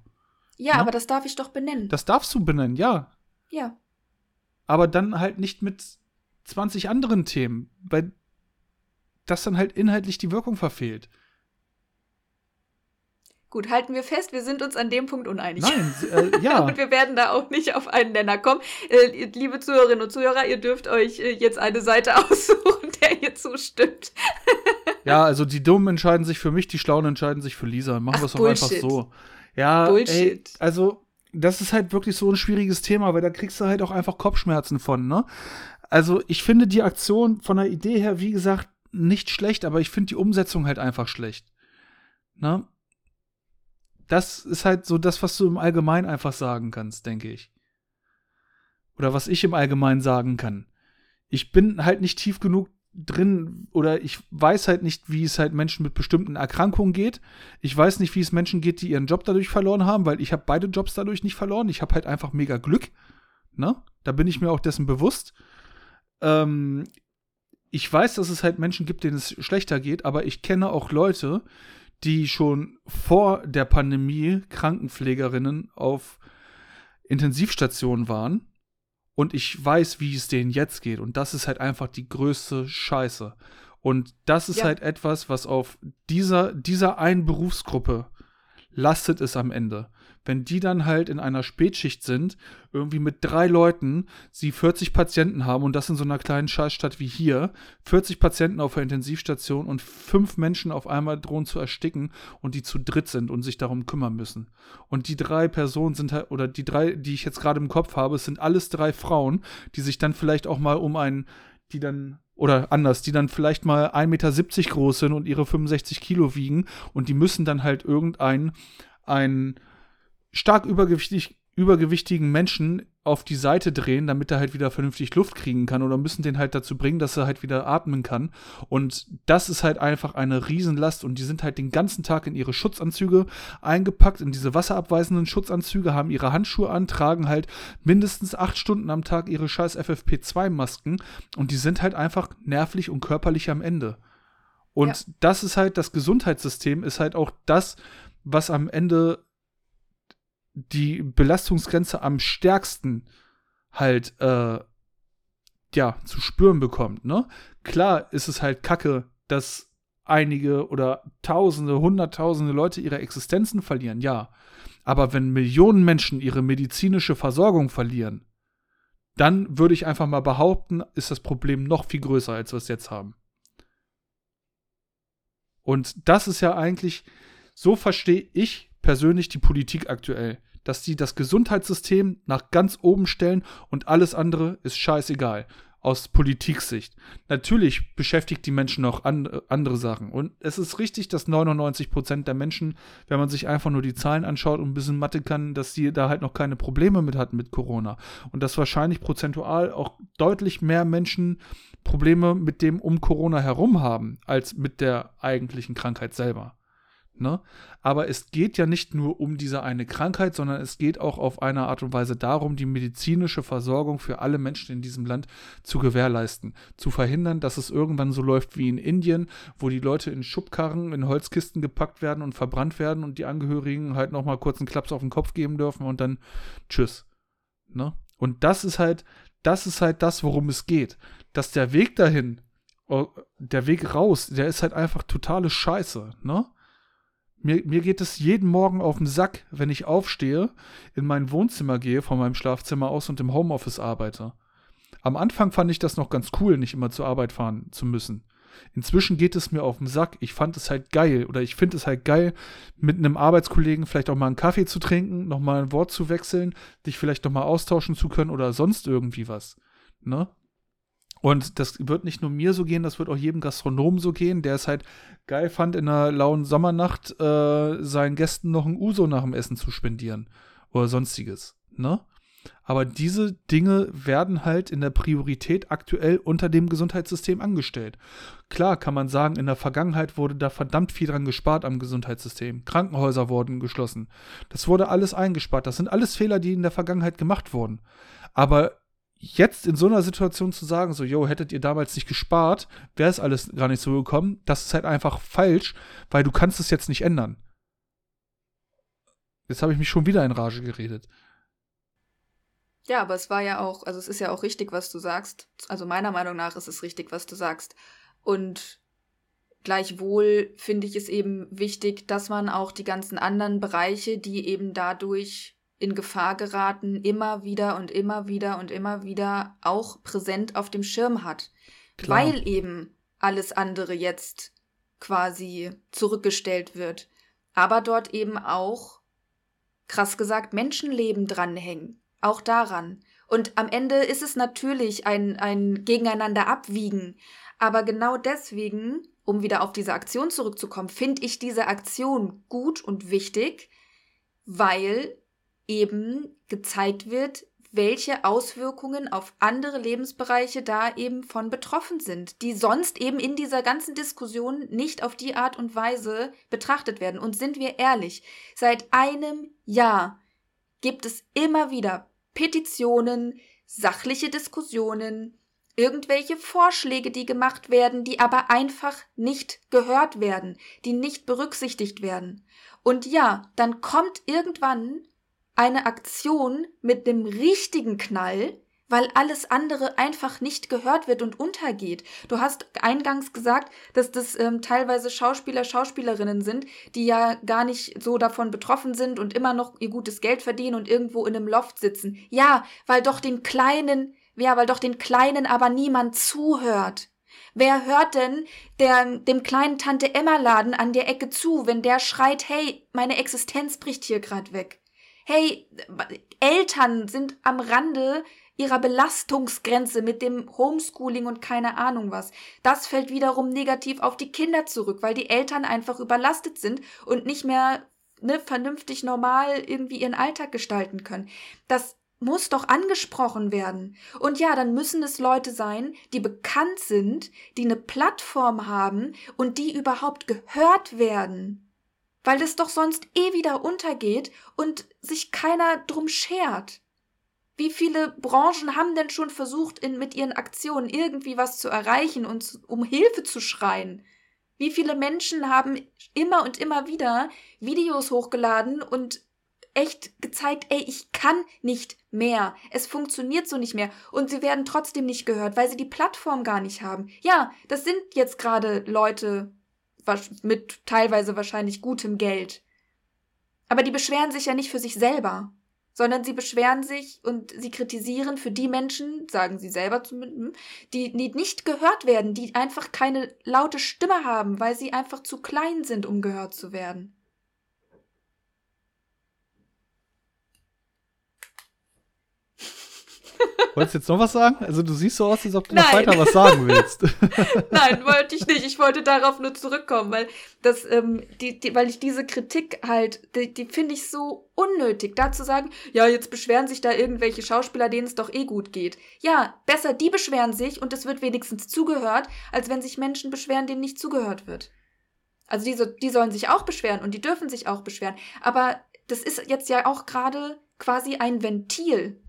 Ja, ne? aber das darf ich doch benennen. Das darfst du benennen, ja. Ja. Aber dann halt nicht mit 20 anderen Themen, weil das dann halt inhaltlich die Wirkung verfehlt. Gut, halten wir fest, wir sind uns an dem Punkt uneinig. Nein, äh, ja. und wir werden da auch nicht auf einen Nenner kommen. Äh, liebe Zuhörerinnen und Zuhörer, ihr dürft euch äh, jetzt eine Seite aussuchen, der hier zustimmt. ja, also die Dummen entscheiden sich für mich, die Schlauen entscheiden sich für Lisa. Machen wir es doch einfach so. Ja, Bullshit. Ey, also das ist halt wirklich so ein schwieriges Thema, weil da kriegst du halt auch einfach Kopfschmerzen von, ne? Also ich finde die Aktion von der Idee her, wie gesagt, nicht schlecht, aber ich finde die Umsetzung halt einfach schlecht. Ne? Das ist halt so das, was du im Allgemeinen einfach sagen kannst, denke ich. Oder was ich im Allgemeinen sagen kann. Ich bin halt nicht tief genug drin oder ich weiß halt nicht, wie es halt Menschen mit bestimmten Erkrankungen geht. Ich weiß nicht, wie es Menschen geht, die ihren Job dadurch verloren haben, weil ich habe beide Jobs dadurch nicht verloren. Ich habe halt einfach mega Glück. Ne? Da bin ich mir auch dessen bewusst. Ähm, ich weiß, dass es halt Menschen gibt, denen es schlechter geht, aber ich kenne auch Leute, die schon vor der Pandemie Krankenpflegerinnen auf Intensivstationen waren. Und ich weiß, wie es denen jetzt geht. Und das ist halt einfach die größte Scheiße. Und das ist ja. halt etwas, was auf dieser, dieser einen Berufsgruppe lastet es am Ende wenn die dann halt in einer Spätschicht sind, irgendwie mit drei Leuten, sie 40 Patienten haben und das in so einer kleinen Scheißstadt wie hier, 40 Patienten auf der Intensivstation und fünf Menschen auf einmal drohen zu ersticken und die zu dritt sind und sich darum kümmern müssen. Und die drei Personen sind halt, oder die drei, die ich jetzt gerade im Kopf habe, sind alles drei Frauen, die sich dann vielleicht auch mal um einen, die dann oder anders, die dann vielleicht mal 1,70 Meter groß sind und ihre 65 Kilo wiegen und die müssen dann halt irgendein ein stark übergewichtig, übergewichtigen Menschen auf die Seite drehen, damit er halt wieder vernünftig Luft kriegen kann oder müssen den halt dazu bringen, dass er halt wieder atmen kann. Und das ist halt einfach eine Riesenlast und die sind halt den ganzen Tag in ihre Schutzanzüge eingepackt, in diese wasserabweisenden Schutzanzüge, haben ihre Handschuhe an, tragen halt mindestens acht Stunden am Tag ihre scheiß FFP2-Masken und die sind halt einfach nervlich und körperlich am Ende. Und ja. das ist halt, das Gesundheitssystem ist halt auch das, was am Ende die Belastungsgrenze am stärksten halt äh, ja zu spüren bekommt. Ne? Klar ist es halt Kacke, dass einige oder Tausende, Hunderttausende Leute ihre Existenzen verlieren, ja. Aber wenn Millionen Menschen ihre medizinische Versorgung verlieren, dann würde ich einfach mal behaupten, ist das Problem noch viel größer, als wir es jetzt haben. Und das ist ja eigentlich, so verstehe ich persönlich die Politik aktuell dass sie das Gesundheitssystem nach ganz oben stellen und alles andere ist scheißegal aus Politiksicht. Natürlich beschäftigt die Menschen an, äh, andere Sachen. Und es ist richtig, dass 99 Prozent der Menschen, wenn man sich einfach nur die Zahlen anschaut und ein bisschen Mathe kann, dass sie da halt noch keine Probleme mit hatten mit Corona. Und dass wahrscheinlich prozentual auch deutlich mehr Menschen Probleme mit dem um Corona herum haben, als mit der eigentlichen Krankheit selber. Ne? Aber es geht ja nicht nur um diese eine Krankheit, sondern es geht auch auf eine Art und Weise darum, die medizinische Versorgung für alle Menschen in diesem Land zu gewährleisten. Zu verhindern, dass es irgendwann so läuft wie in Indien, wo die Leute in Schubkarren, in Holzkisten gepackt werden und verbrannt werden und die Angehörigen halt nochmal kurz einen Klaps auf den Kopf geben dürfen und dann tschüss. Ne? Und das ist halt, das ist halt das, worum es geht. Dass der Weg dahin, oh, der Weg raus, der ist halt einfach totale Scheiße, ne? Mir, mir geht es jeden Morgen auf den Sack, wenn ich aufstehe, in mein Wohnzimmer gehe, von meinem Schlafzimmer aus und im Homeoffice arbeite. Am Anfang fand ich das noch ganz cool, nicht immer zur Arbeit fahren zu müssen. Inzwischen geht es mir auf den Sack. Ich fand es halt geil oder ich finde es halt geil, mit einem Arbeitskollegen vielleicht auch mal einen Kaffee zu trinken, nochmal ein Wort zu wechseln, dich vielleicht nochmal austauschen zu können oder sonst irgendwie was. Ne? Und das wird nicht nur mir so gehen, das wird auch jedem Gastronomen so gehen, der es halt geil fand, in einer lauen Sommernacht äh, seinen Gästen noch ein Uso nach dem Essen zu spendieren oder sonstiges. Ne? Aber diese Dinge werden halt in der Priorität aktuell unter dem Gesundheitssystem angestellt. Klar kann man sagen, in der Vergangenheit wurde da verdammt viel dran gespart am Gesundheitssystem. Krankenhäuser wurden geschlossen. Das wurde alles eingespart. Das sind alles Fehler, die in der Vergangenheit gemacht wurden. Aber jetzt in so einer Situation zu sagen, so, yo, hättet ihr damals nicht gespart, wäre es alles gar nicht so gekommen, das ist halt einfach falsch, weil du kannst es jetzt nicht ändern. Jetzt habe ich mich schon wieder in Rage geredet. Ja, aber es war ja auch, also es ist ja auch richtig, was du sagst. Also meiner Meinung nach ist es richtig, was du sagst. Und gleichwohl finde ich es eben wichtig, dass man auch die ganzen anderen Bereiche, die eben dadurch in Gefahr geraten, immer wieder und immer wieder und immer wieder auch präsent auf dem Schirm hat. Klar. weil eben alles andere jetzt quasi zurückgestellt wird. Aber dort eben auch, krass gesagt, Menschenleben dranhängen. Auch daran. Und am Ende ist es natürlich ein, ein Gegeneinander abwiegen. Aber genau deswegen, um wieder auf diese Aktion zurückzukommen, finde ich diese Aktion gut und wichtig, weil eben gezeigt wird, welche Auswirkungen auf andere Lebensbereiche da eben von betroffen sind, die sonst eben in dieser ganzen Diskussion nicht auf die Art und Weise betrachtet werden. Und sind wir ehrlich, seit einem Jahr gibt es immer wieder Petitionen, sachliche Diskussionen, irgendwelche Vorschläge, die gemacht werden, die aber einfach nicht gehört werden, die nicht berücksichtigt werden. Und ja, dann kommt irgendwann eine Aktion mit dem richtigen Knall, weil alles andere einfach nicht gehört wird und untergeht. Du hast eingangs gesagt, dass das ähm, teilweise Schauspieler, Schauspielerinnen sind, die ja gar nicht so davon betroffen sind und immer noch ihr gutes Geld verdienen und irgendwo in einem Loft sitzen. Ja, weil doch den kleinen, ja, weil doch den kleinen aber niemand zuhört. Wer hört denn der, dem kleinen Tante Emma Laden an der Ecke zu, wenn der schreit, hey, meine Existenz bricht hier grad weg? Hey, Eltern sind am Rande ihrer Belastungsgrenze mit dem Homeschooling und keine Ahnung was. Das fällt wiederum negativ auf die Kinder zurück, weil die Eltern einfach überlastet sind und nicht mehr ne, vernünftig normal irgendwie ihren Alltag gestalten können. Das muss doch angesprochen werden. Und ja, dann müssen es Leute sein, die bekannt sind, die eine Plattform haben und die überhaupt gehört werden weil es doch sonst eh wieder untergeht und sich keiner drum schert. Wie viele Branchen haben denn schon versucht, in, mit ihren Aktionen irgendwie was zu erreichen und um Hilfe zu schreien? Wie viele Menschen haben immer und immer wieder Videos hochgeladen und echt gezeigt, ey, ich kann nicht mehr. Es funktioniert so nicht mehr. Und sie werden trotzdem nicht gehört, weil sie die Plattform gar nicht haben. Ja, das sind jetzt gerade Leute, mit teilweise wahrscheinlich gutem Geld. Aber die beschweren sich ja nicht für sich selber, sondern sie beschweren sich und sie kritisieren für die Menschen, sagen sie selber zumindest, die, die nicht gehört werden, die einfach keine laute Stimme haben, weil sie einfach zu klein sind, um gehört zu werden. Wolltest du jetzt noch was sagen? Also du siehst so aus, als ob du Nein. noch weiter was sagen willst. Nein, wollte ich nicht. Ich wollte darauf nur zurückkommen, weil das, ähm, die, die, weil ich diese Kritik halt, die, die finde ich so unnötig, da zu sagen, ja, jetzt beschweren sich da irgendwelche Schauspieler, denen es doch eh gut geht. Ja, besser die beschweren sich und es wird wenigstens zugehört, als wenn sich Menschen beschweren, denen nicht zugehört wird. Also diese, die sollen sich auch beschweren und die dürfen sich auch beschweren. Aber das ist jetzt ja auch gerade quasi ein Ventil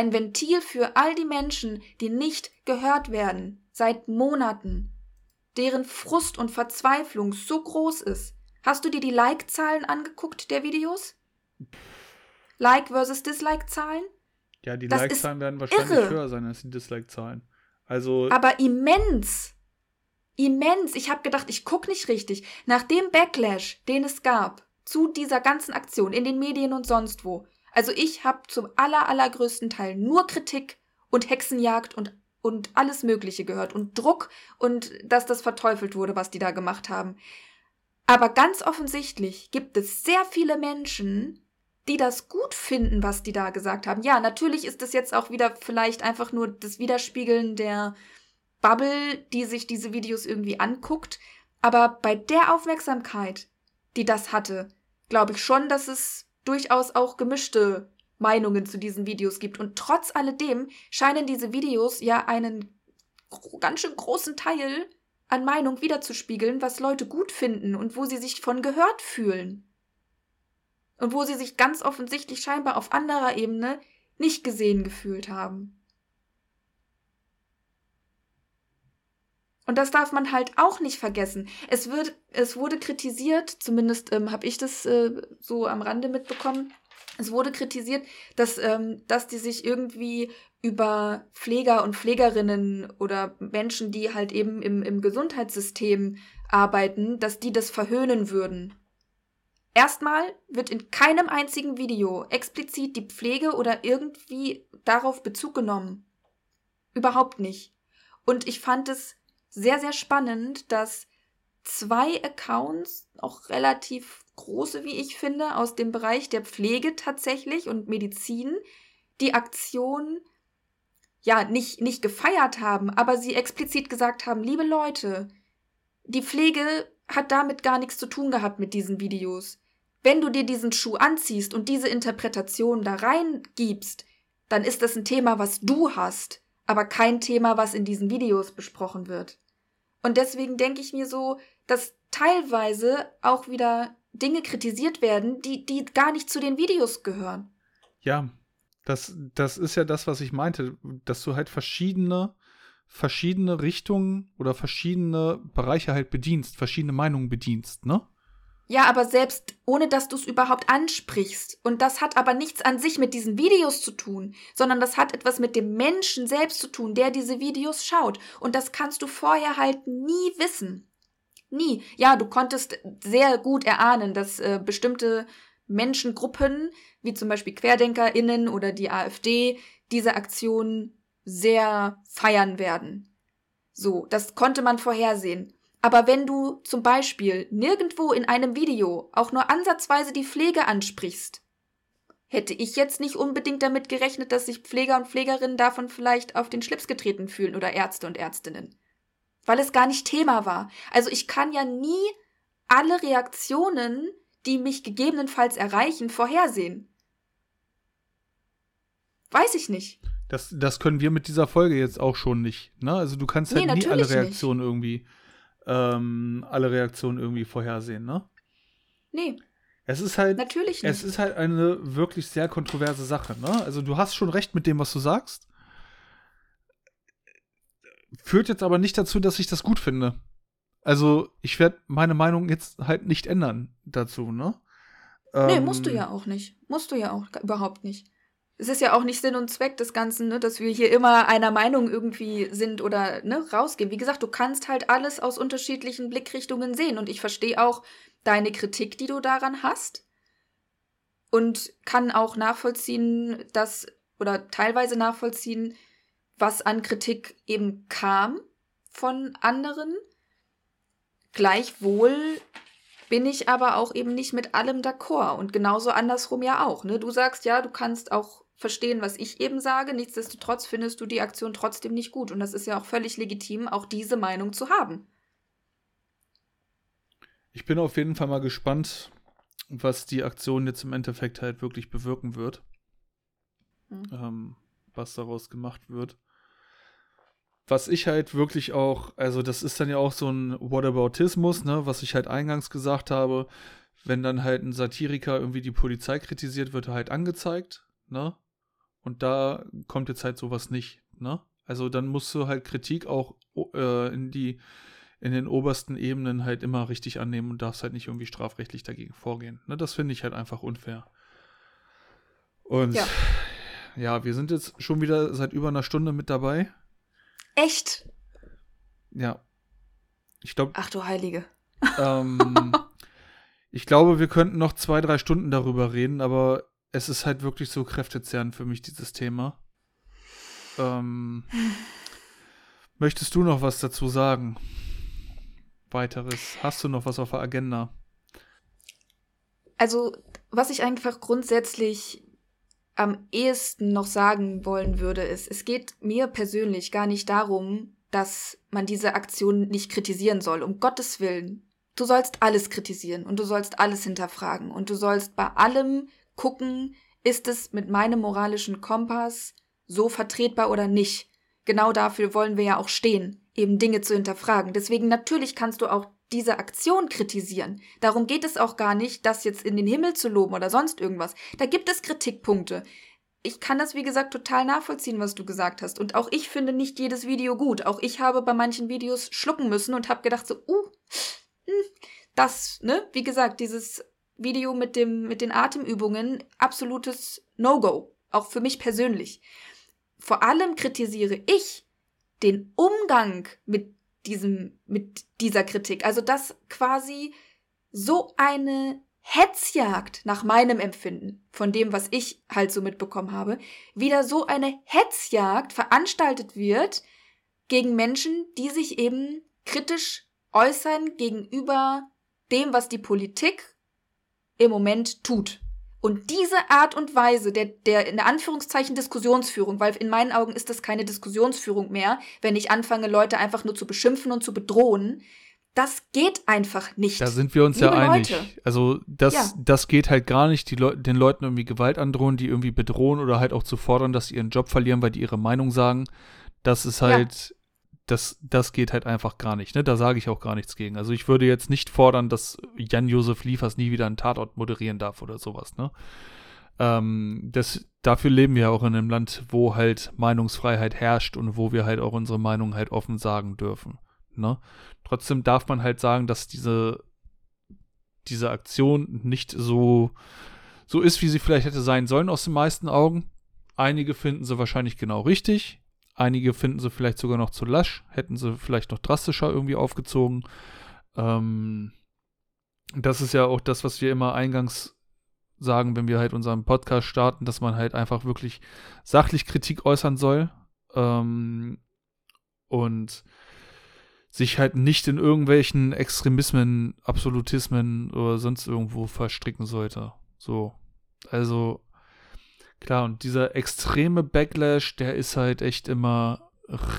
ein Ventil für all die Menschen, die nicht gehört werden, seit Monaten, deren Frust und Verzweiflung so groß ist. Hast du dir die Like-Zahlen angeguckt der Videos? Like versus Dislike-Zahlen? Ja, die Like-Zahlen werden wahrscheinlich irre. höher sein als die Dislike-Zahlen. Also. Aber immens. Immens. Ich habe gedacht, ich gucke nicht richtig. Nach dem Backlash, den es gab zu dieser ganzen Aktion in den Medien und sonst wo, also ich habe zum aller, allergrößten Teil nur Kritik und Hexenjagd und, und alles Mögliche gehört und Druck und dass das verteufelt wurde, was die da gemacht haben. Aber ganz offensichtlich gibt es sehr viele Menschen, die das gut finden, was die da gesagt haben. Ja, natürlich ist es jetzt auch wieder vielleicht einfach nur das Widerspiegeln der Bubble, die sich diese Videos irgendwie anguckt. Aber bei der Aufmerksamkeit, die das hatte, glaube ich schon, dass es durchaus auch gemischte Meinungen zu diesen Videos gibt. Und trotz alledem scheinen diese Videos ja einen ganz schön großen Teil an Meinung wiederzuspiegeln, was Leute gut finden und wo sie sich von gehört fühlen. Und wo sie sich ganz offensichtlich scheinbar auf anderer Ebene nicht gesehen gefühlt haben. Und das darf man halt auch nicht vergessen. Es, wird, es wurde kritisiert, zumindest ähm, habe ich das äh, so am Rande mitbekommen, es wurde kritisiert, dass, ähm, dass die sich irgendwie über Pfleger und Pflegerinnen oder Menschen, die halt eben im, im Gesundheitssystem arbeiten, dass die das verhöhnen würden. Erstmal wird in keinem einzigen Video explizit die Pflege oder irgendwie darauf Bezug genommen. Überhaupt nicht. Und ich fand es sehr, sehr spannend, dass zwei Accounts, auch relativ große, wie ich finde, aus dem Bereich der Pflege tatsächlich und Medizin, die Aktion ja nicht, nicht gefeiert haben, aber sie explizit gesagt haben, liebe Leute, die Pflege hat damit gar nichts zu tun gehabt mit diesen Videos. Wenn du dir diesen Schuh anziehst und diese Interpretation da reingibst, dann ist das ein Thema, was du hast, aber kein Thema, was in diesen Videos besprochen wird. Und deswegen denke ich mir so, dass teilweise auch wieder Dinge kritisiert werden, die, die gar nicht zu den Videos gehören. Ja, das, das ist ja das, was ich meinte, dass du halt verschiedene, verschiedene Richtungen oder verschiedene Bereiche halt bedienst, verschiedene Meinungen bedienst, ne? Ja, aber selbst ohne dass du es überhaupt ansprichst. Und das hat aber nichts an sich mit diesen Videos zu tun, sondern das hat etwas mit dem Menschen selbst zu tun, der diese Videos schaut. Und das kannst du vorher halt nie wissen. Nie. Ja, du konntest sehr gut erahnen, dass äh, bestimmte Menschengruppen, wie zum Beispiel QuerdenkerInnen oder die AfD, diese Aktion sehr feiern werden. So, das konnte man vorhersehen. Aber wenn du zum Beispiel nirgendwo in einem Video auch nur ansatzweise die Pflege ansprichst, hätte ich jetzt nicht unbedingt damit gerechnet, dass sich Pfleger und Pflegerinnen davon vielleicht auf den Schlips getreten fühlen oder Ärzte und Ärztinnen. Weil es gar nicht Thema war. Also ich kann ja nie alle Reaktionen, die mich gegebenenfalls erreichen, vorhersehen. Weiß ich nicht. Das, das können wir mit dieser Folge jetzt auch schon nicht. Ne? Also du kannst halt nee, nie alle Reaktionen nicht. irgendwie ähm, alle Reaktionen irgendwie vorhersehen, ne? Nee. Es ist halt. Natürlich nicht. Es ist halt eine wirklich sehr kontroverse Sache, ne? Also du hast schon recht mit dem, was du sagst. Führt jetzt aber nicht dazu, dass ich das gut finde. Also, ich werde meine Meinung jetzt halt nicht ändern dazu, ne? Nee, ähm, musst du ja auch nicht. Musst du ja auch überhaupt nicht es ist ja auch nicht Sinn und Zweck des Ganzen, ne, dass wir hier immer einer Meinung irgendwie sind oder ne, rausgehen. Wie gesagt, du kannst halt alles aus unterschiedlichen Blickrichtungen sehen und ich verstehe auch deine Kritik, die du daran hast und kann auch nachvollziehen, dass oder teilweise nachvollziehen, was an Kritik eben kam von anderen. Gleichwohl bin ich aber auch eben nicht mit allem d'accord und genauso andersrum ja auch. Ne? Du sagst ja, du kannst auch verstehen, was ich eben sage. Nichtsdestotrotz findest du die Aktion trotzdem nicht gut. Und das ist ja auch völlig legitim, auch diese Meinung zu haben. Ich bin auf jeden Fall mal gespannt, was die Aktion jetzt im Endeffekt halt wirklich bewirken wird. Mhm. Ähm, was daraus gemacht wird. Was ich halt wirklich auch, also das ist dann ja auch so ein Whataboutismus, ne, was ich halt eingangs gesagt habe, wenn dann halt ein Satiriker irgendwie die Polizei kritisiert, wird er halt angezeigt, ne? Und da kommt jetzt halt sowas nicht, ne? Also dann musst du halt Kritik auch äh, in die in den obersten Ebenen halt immer richtig annehmen und darfst halt nicht irgendwie strafrechtlich dagegen vorgehen. Ne, das finde ich halt einfach unfair. Und ja. ja, wir sind jetzt schon wieder seit über einer Stunde mit dabei. Echt? Ja. Ich glaube. Ach du Heilige. Ähm, ich glaube, wir könnten noch zwei, drei Stunden darüber reden, aber es ist halt wirklich so kräftezehrend für mich, dieses Thema. Ähm, möchtest du noch was dazu sagen? Weiteres. Hast du noch was auf der Agenda? Also, was ich einfach grundsätzlich am ehesten noch sagen wollen würde, ist, es geht mir persönlich gar nicht darum, dass man diese Aktion nicht kritisieren soll. Um Gottes Willen. Du sollst alles kritisieren und du sollst alles hinterfragen und du sollst bei allem gucken, ist es mit meinem moralischen Kompass so vertretbar oder nicht. Genau dafür wollen wir ja auch stehen, eben Dinge zu hinterfragen. Deswegen natürlich kannst du auch diese Aktion kritisieren. Darum geht es auch gar nicht, das jetzt in den Himmel zu loben oder sonst irgendwas. Da gibt es Kritikpunkte. Ich kann das, wie gesagt, total nachvollziehen, was du gesagt hast. Und auch ich finde nicht jedes Video gut. Auch ich habe bei manchen Videos schlucken müssen und habe gedacht so, uh, hm, das, ne? Wie gesagt, dieses Video mit, dem, mit den Atemübungen absolutes No-Go, auch für mich persönlich. Vor allem kritisiere ich den Umgang mit diesem, mit dieser Kritik. Also, dass quasi so eine Hetzjagd nach meinem Empfinden, von dem, was ich halt so mitbekommen habe, wieder so eine Hetzjagd veranstaltet wird gegen Menschen, die sich eben kritisch äußern gegenüber dem, was die Politik im Moment tut. Und diese Art und Weise der, der in Anführungszeichen Diskussionsführung, weil in meinen Augen ist das keine Diskussionsführung mehr, wenn ich anfange, Leute einfach nur zu beschimpfen und zu bedrohen, das geht einfach nicht. Da sind wir uns Liebe ja einig. Leute. Also das, ja. das geht halt gar nicht, die Le den Leuten irgendwie Gewalt androhen, die irgendwie bedrohen oder halt auch zu fordern, dass sie ihren Job verlieren, weil die ihre Meinung sagen. Das ist halt. Das, das geht halt einfach gar nicht. Ne? Da sage ich auch gar nichts gegen. Also ich würde jetzt nicht fordern, dass Jan-Josef Liefers nie wieder einen Tatort moderieren darf oder sowas. Ne? Ähm, das, dafür leben wir auch in einem Land, wo halt Meinungsfreiheit herrscht und wo wir halt auch unsere Meinung halt offen sagen dürfen. Ne? Trotzdem darf man halt sagen, dass diese, diese Aktion nicht so, so ist, wie sie vielleicht hätte sein sollen aus den meisten Augen. Einige finden sie wahrscheinlich genau richtig. Einige finden sie vielleicht sogar noch zu lasch. Hätten sie vielleicht noch drastischer irgendwie aufgezogen. Ähm, das ist ja auch das, was wir immer eingangs sagen, wenn wir halt unseren Podcast starten, dass man halt einfach wirklich sachlich Kritik äußern soll. Ähm, und sich halt nicht in irgendwelchen Extremismen, Absolutismen oder sonst irgendwo verstricken sollte. So. Also, klar, und dieser extreme Backlash, der ist halt echt immer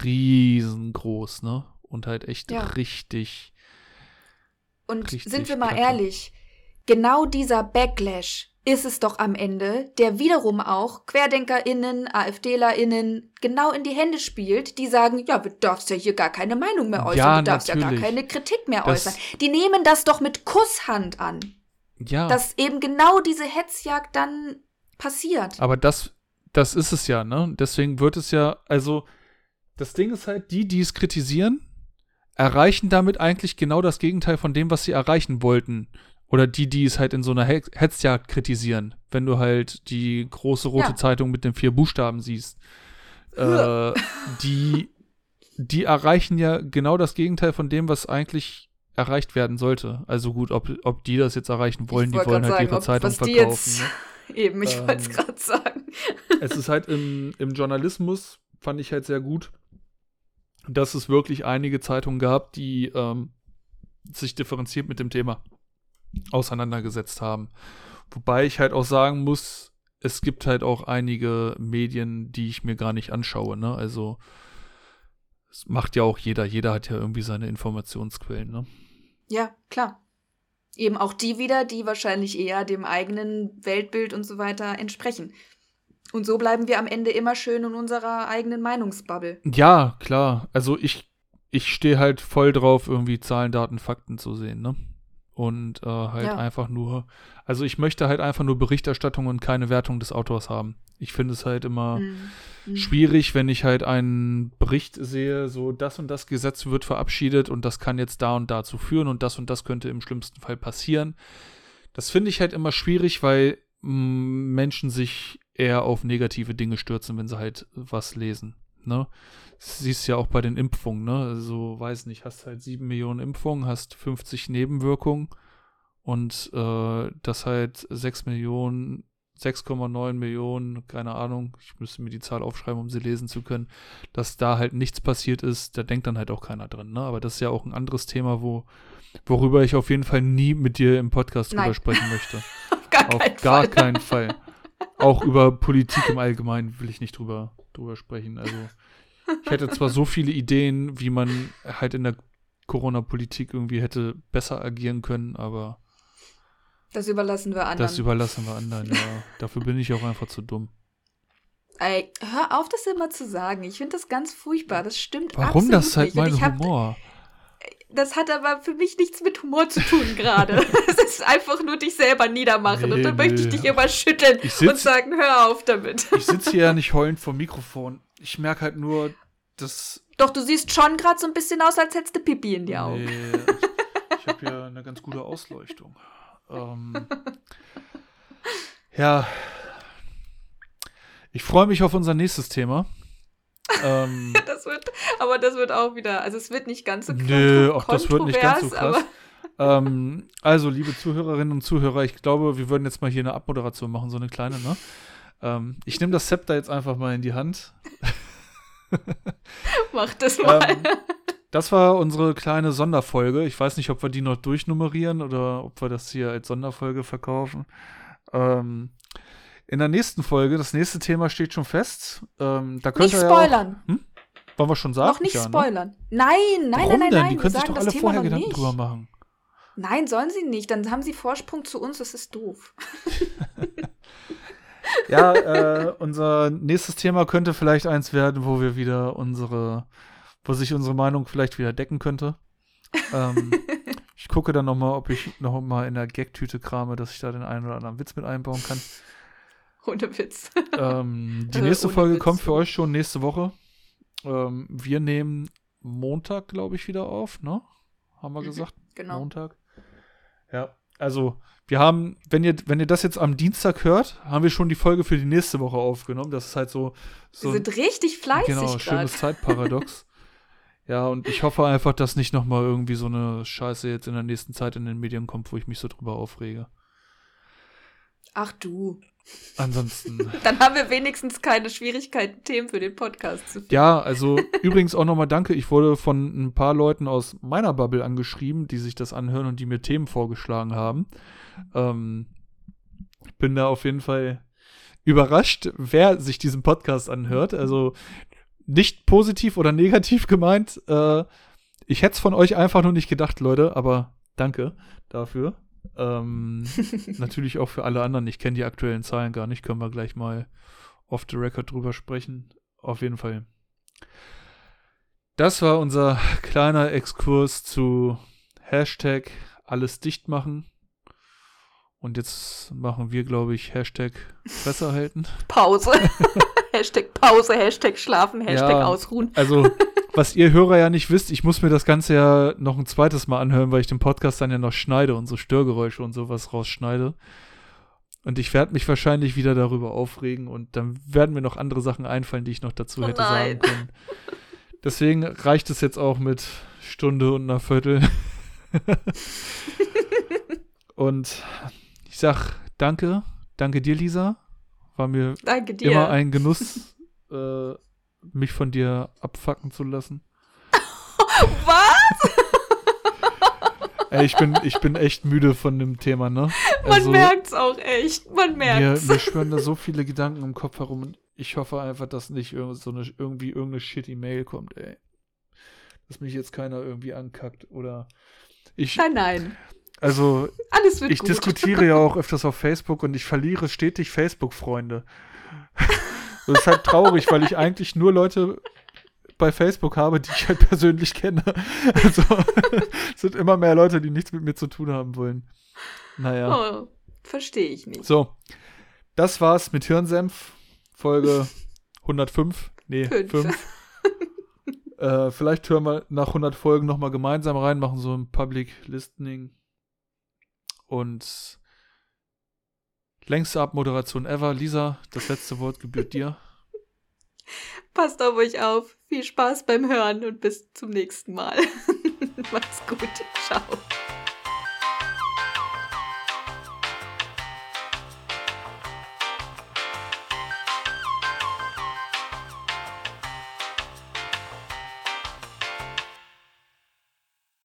riesengroß, ne? Und halt echt ja. richtig. Und richtig sind wir mal kacke. ehrlich, genau dieser Backlash ist es doch am Ende, der wiederum auch QuerdenkerInnen, AfDlerInnen genau in die Hände spielt, die sagen, ja, du darfst ja hier gar keine Meinung mehr äußern, ja, du darfst natürlich. ja gar keine Kritik mehr das äußern. Die nehmen das doch mit Kusshand an. Ja. Dass eben genau diese Hetzjagd dann passiert. Aber das, das ist es ja, ne? Deswegen wird es ja, also, das Ding ist halt, die, die es kritisieren, erreichen damit eigentlich genau das Gegenteil von dem, was sie erreichen wollten. Oder die, die es halt in so einer Hetzjagd kritisieren, wenn du halt die große rote ja. Zeitung mit den vier Buchstaben siehst. Äh, die, die erreichen ja genau das Gegenteil von dem, was eigentlich erreicht werden sollte. Also gut, ob, ob die das jetzt erreichen wollen, die wollen halt sagen, ihre ob, Zeitung verkaufen. Ne? Eben, ich ähm, wollte es gerade sagen. es ist halt im, im Journalismus, fand ich halt sehr gut, dass es wirklich einige Zeitungen gab, die ähm, sich differenziert mit dem Thema auseinandergesetzt haben. Wobei ich halt auch sagen muss, es gibt halt auch einige Medien, die ich mir gar nicht anschaue. Ne? Also es macht ja auch jeder. Jeder hat ja irgendwie seine Informationsquellen. Ne? Ja, klar. Eben auch die wieder, die wahrscheinlich eher dem eigenen Weltbild und so weiter entsprechen. Und so bleiben wir am Ende immer schön in unserer eigenen Meinungsbubble. Ja, klar. Also ich, ich stehe halt voll drauf, irgendwie Zahlen, Daten, Fakten zu sehen, ne? Und äh, halt ja. einfach nur, also ich möchte halt einfach nur Berichterstattung und keine Wertung des Autors haben. Ich finde es halt immer mhm. mhm. schwierig, wenn ich halt einen Bericht sehe, so das und das Gesetz wird verabschiedet und das kann jetzt da und dazu führen und das und das könnte im schlimmsten Fall passieren. Das finde ich halt immer schwierig, weil mh, mm, Menschen sich eher auf negative Dinge stürzen, wenn sie halt was lesen. Ne? Siehst ja auch bei den Impfungen, ne? Also, weiß nicht, hast halt sieben Millionen Impfungen, hast 50 Nebenwirkungen und äh, das halt 6 Millionen, 6,9 Millionen, keine Ahnung, ich müsste mir die Zahl aufschreiben, um sie lesen zu können, dass da halt nichts passiert ist, da denkt dann halt auch keiner drin, ne? Aber das ist ja auch ein anderes Thema, wo, worüber ich auf jeden Fall nie mit dir im Podcast Nein. drüber sprechen möchte. auf gar, auf keinen, gar Fall. keinen Fall. Auch über Politik im Allgemeinen will ich nicht drüber, drüber sprechen. Also ich hätte zwar so viele Ideen, wie man halt in der Corona-Politik irgendwie hätte besser agieren können, aber. Das überlassen wir anderen. Das überlassen wir anderen, ja. Dafür bin ich auch einfach zu dumm. Ey, hör auf, das immer zu sagen. Ich finde das ganz furchtbar. Das stimmt Warum? Absolut das halt mein Humor. das hat aber für mich nichts mit Humor zu tun gerade. Es ist einfach nur dich selber niedermachen nee, und dann nee. möchte ich dich immer schütteln sitz, und sagen, hör auf damit. Ich sitze hier ja nicht heulend vor Mikrofon. Ich merke halt nur, dass. Doch, du siehst schon gerade so ein bisschen aus, als hättest du Pipi in die Augen. Nee, ich, habe ja eine ganz gute Ausleuchtung. Ähm, ja. Ich freue mich auf unser nächstes Thema. Ähm, das wird, aber das wird auch wieder, also es wird nicht ganz so Nö, auch das wird nicht ganz so krass. ähm, also, liebe Zuhörerinnen und Zuhörer, ich glaube, wir würden jetzt mal hier eine Abmoderation machen, so eine kleine, ne? Ähm, ich nehme das Zepter jetzt einfach mal in die Hand. Mach das mal. Ähm, das war unsere kleine Sonderfolge. Ich weiß nicht, ob wir die noch durchnummerieren oder ob wir das hier als Sonderfolge verkaufen. Ähm, in der nächsten Folge, das nächste Thema steht schon fest. Ähm, da nicht spoilern. Ja auch, hm? Wollen wir schon sagen? Noch nicht ja, ne? spoilern. Ne? Nein, nein, Warum nein, nein, denn? nein. Die können sich doch alle vorher Gedanken nicht. drüber machen. Nein, sollen sie nicht. Dann haben sie Vorsprung zu uns. Das ist doof. ja, äh, unser nächstes Thema könnte vielleicht eins werden, wo wir wieder unsere, wo sich unsere Meinung vielleicht wieder decken könnte. ähm, ich gucke dann noch mal, ob ich noch mal in der Gagtüte krame, dass ich da den einen oder anderen Witz mit einbauen kann. Ohne Witz. Ähm, die nächste äh, Folge Witz. kommt für euch schon nächste Woche. Ähm, wir nehmen Montag, glaube ich, wieder auf, ne? Haben wir mhm, gesagt? Genau. Montag. Ja, also wir haben, wenn ihr, wenn ihr das jetzt am Dienstag hört, haben wir schon die Folge für die nächste Woche aufgenommen. Das ist halt so. so wir sind richtig fleißig. Genau, grad. schönes Zeitparadox. ja, und ich hoffe einfach, dass nicht nochmal irgendwie so eine Scheiße jetzt in der nächsten Zeit in den Medien kommt, wo ich mich so drüber aufrege. Ach du. Ansonsten. Dann haben wir wenigstens keine Schwierigkeiten, Themen für den Podcast zu finden. Ja, also übrigens auch nochmal danke. Ich wurde von ein paar Leuten aus meiner Bubble angeschrieben, die sich das anhören und die mir Themen vorgeschlagen haben. Ähm, bin da auf jeden Fall überrascht, wer sich diesen Podcast anhört. Also nicht positiv oder negativ gemeint. Äh, ich hätte es von euch einfach nur nicht gedacht, Leute, aber danke dafür. Ähm, natürlich auch für alle anderen. Ich kenne die aktuellen Zahlen gar nicht. Können wir gleich mal off the record drüber sprechen. Auf jeden Fall. Das war unser kleiner Exkurs zu Hashtag alles dicht machen. Und jetzt machen wir, glaube ich, Hashtag Fresse halten. Pause. Hashtag Pause, Hashtag schlafen, Hashtag ja, ausruhen. Also was ihr Hörer ja nicht wisst, ich muss mir das Ganze ja noch ein zweites Mal anhören, weil ich den Podcast dann ja noch schneide und so Störgeräusche und sowas rausschneide. Und ich werde mich wahrscheinlich wieder darüber aufregen und dann werden mir noch andere Sachen einfallen, die ich noch dazu oh hätte sagen können. Deswegen reicht es jetzt auch mit Stunde und einer Viertel. und sag danke. Danke dir, Lisa. War mir immer ein Genuss, äh, mich von dir abfacken zu lassen. Was? Ey, ich bin, ich bin echt müde von dem Thema, ne? Man also, merkt's auch echt. Man merkt's. Mir, mir schwören da so viele Gedanken im Kopf herum und ich hoffe einfach, dass nicht irgend so eine, irgendwie irgendeine shitty Mail kommt, ey. Dass mich jetzt keiner irgendwie ankackt oder ich. Nein, nein. Also, Alles wird ich gut. diskutiere ja auch öfters auf Facebook und ich verliere stetig Facebook-Freunde. Das ist halt traurig, weil ich eigentlich nur Leute bei Facebook habe, die ich halt persönlich kenne. Also es sind immer mehr Leute, die nichts mit mir zu tun haben wollen. Naja. Oh, verstehe ich nicht. So, das war's mit Hirnsenf, Folge 105. Nee, 5. äh, vielleicht hören wir nach 100 Folgen nochmal gemeinsam rein, machen so ein Public Listening. Und Längste Abmoderation ever. Lisa, das letzte Wort gebührt dir. Passt auf euch auf. Viel Spaß beim Hören und bis zum nächsten Mal. Macht's gut. Ciao.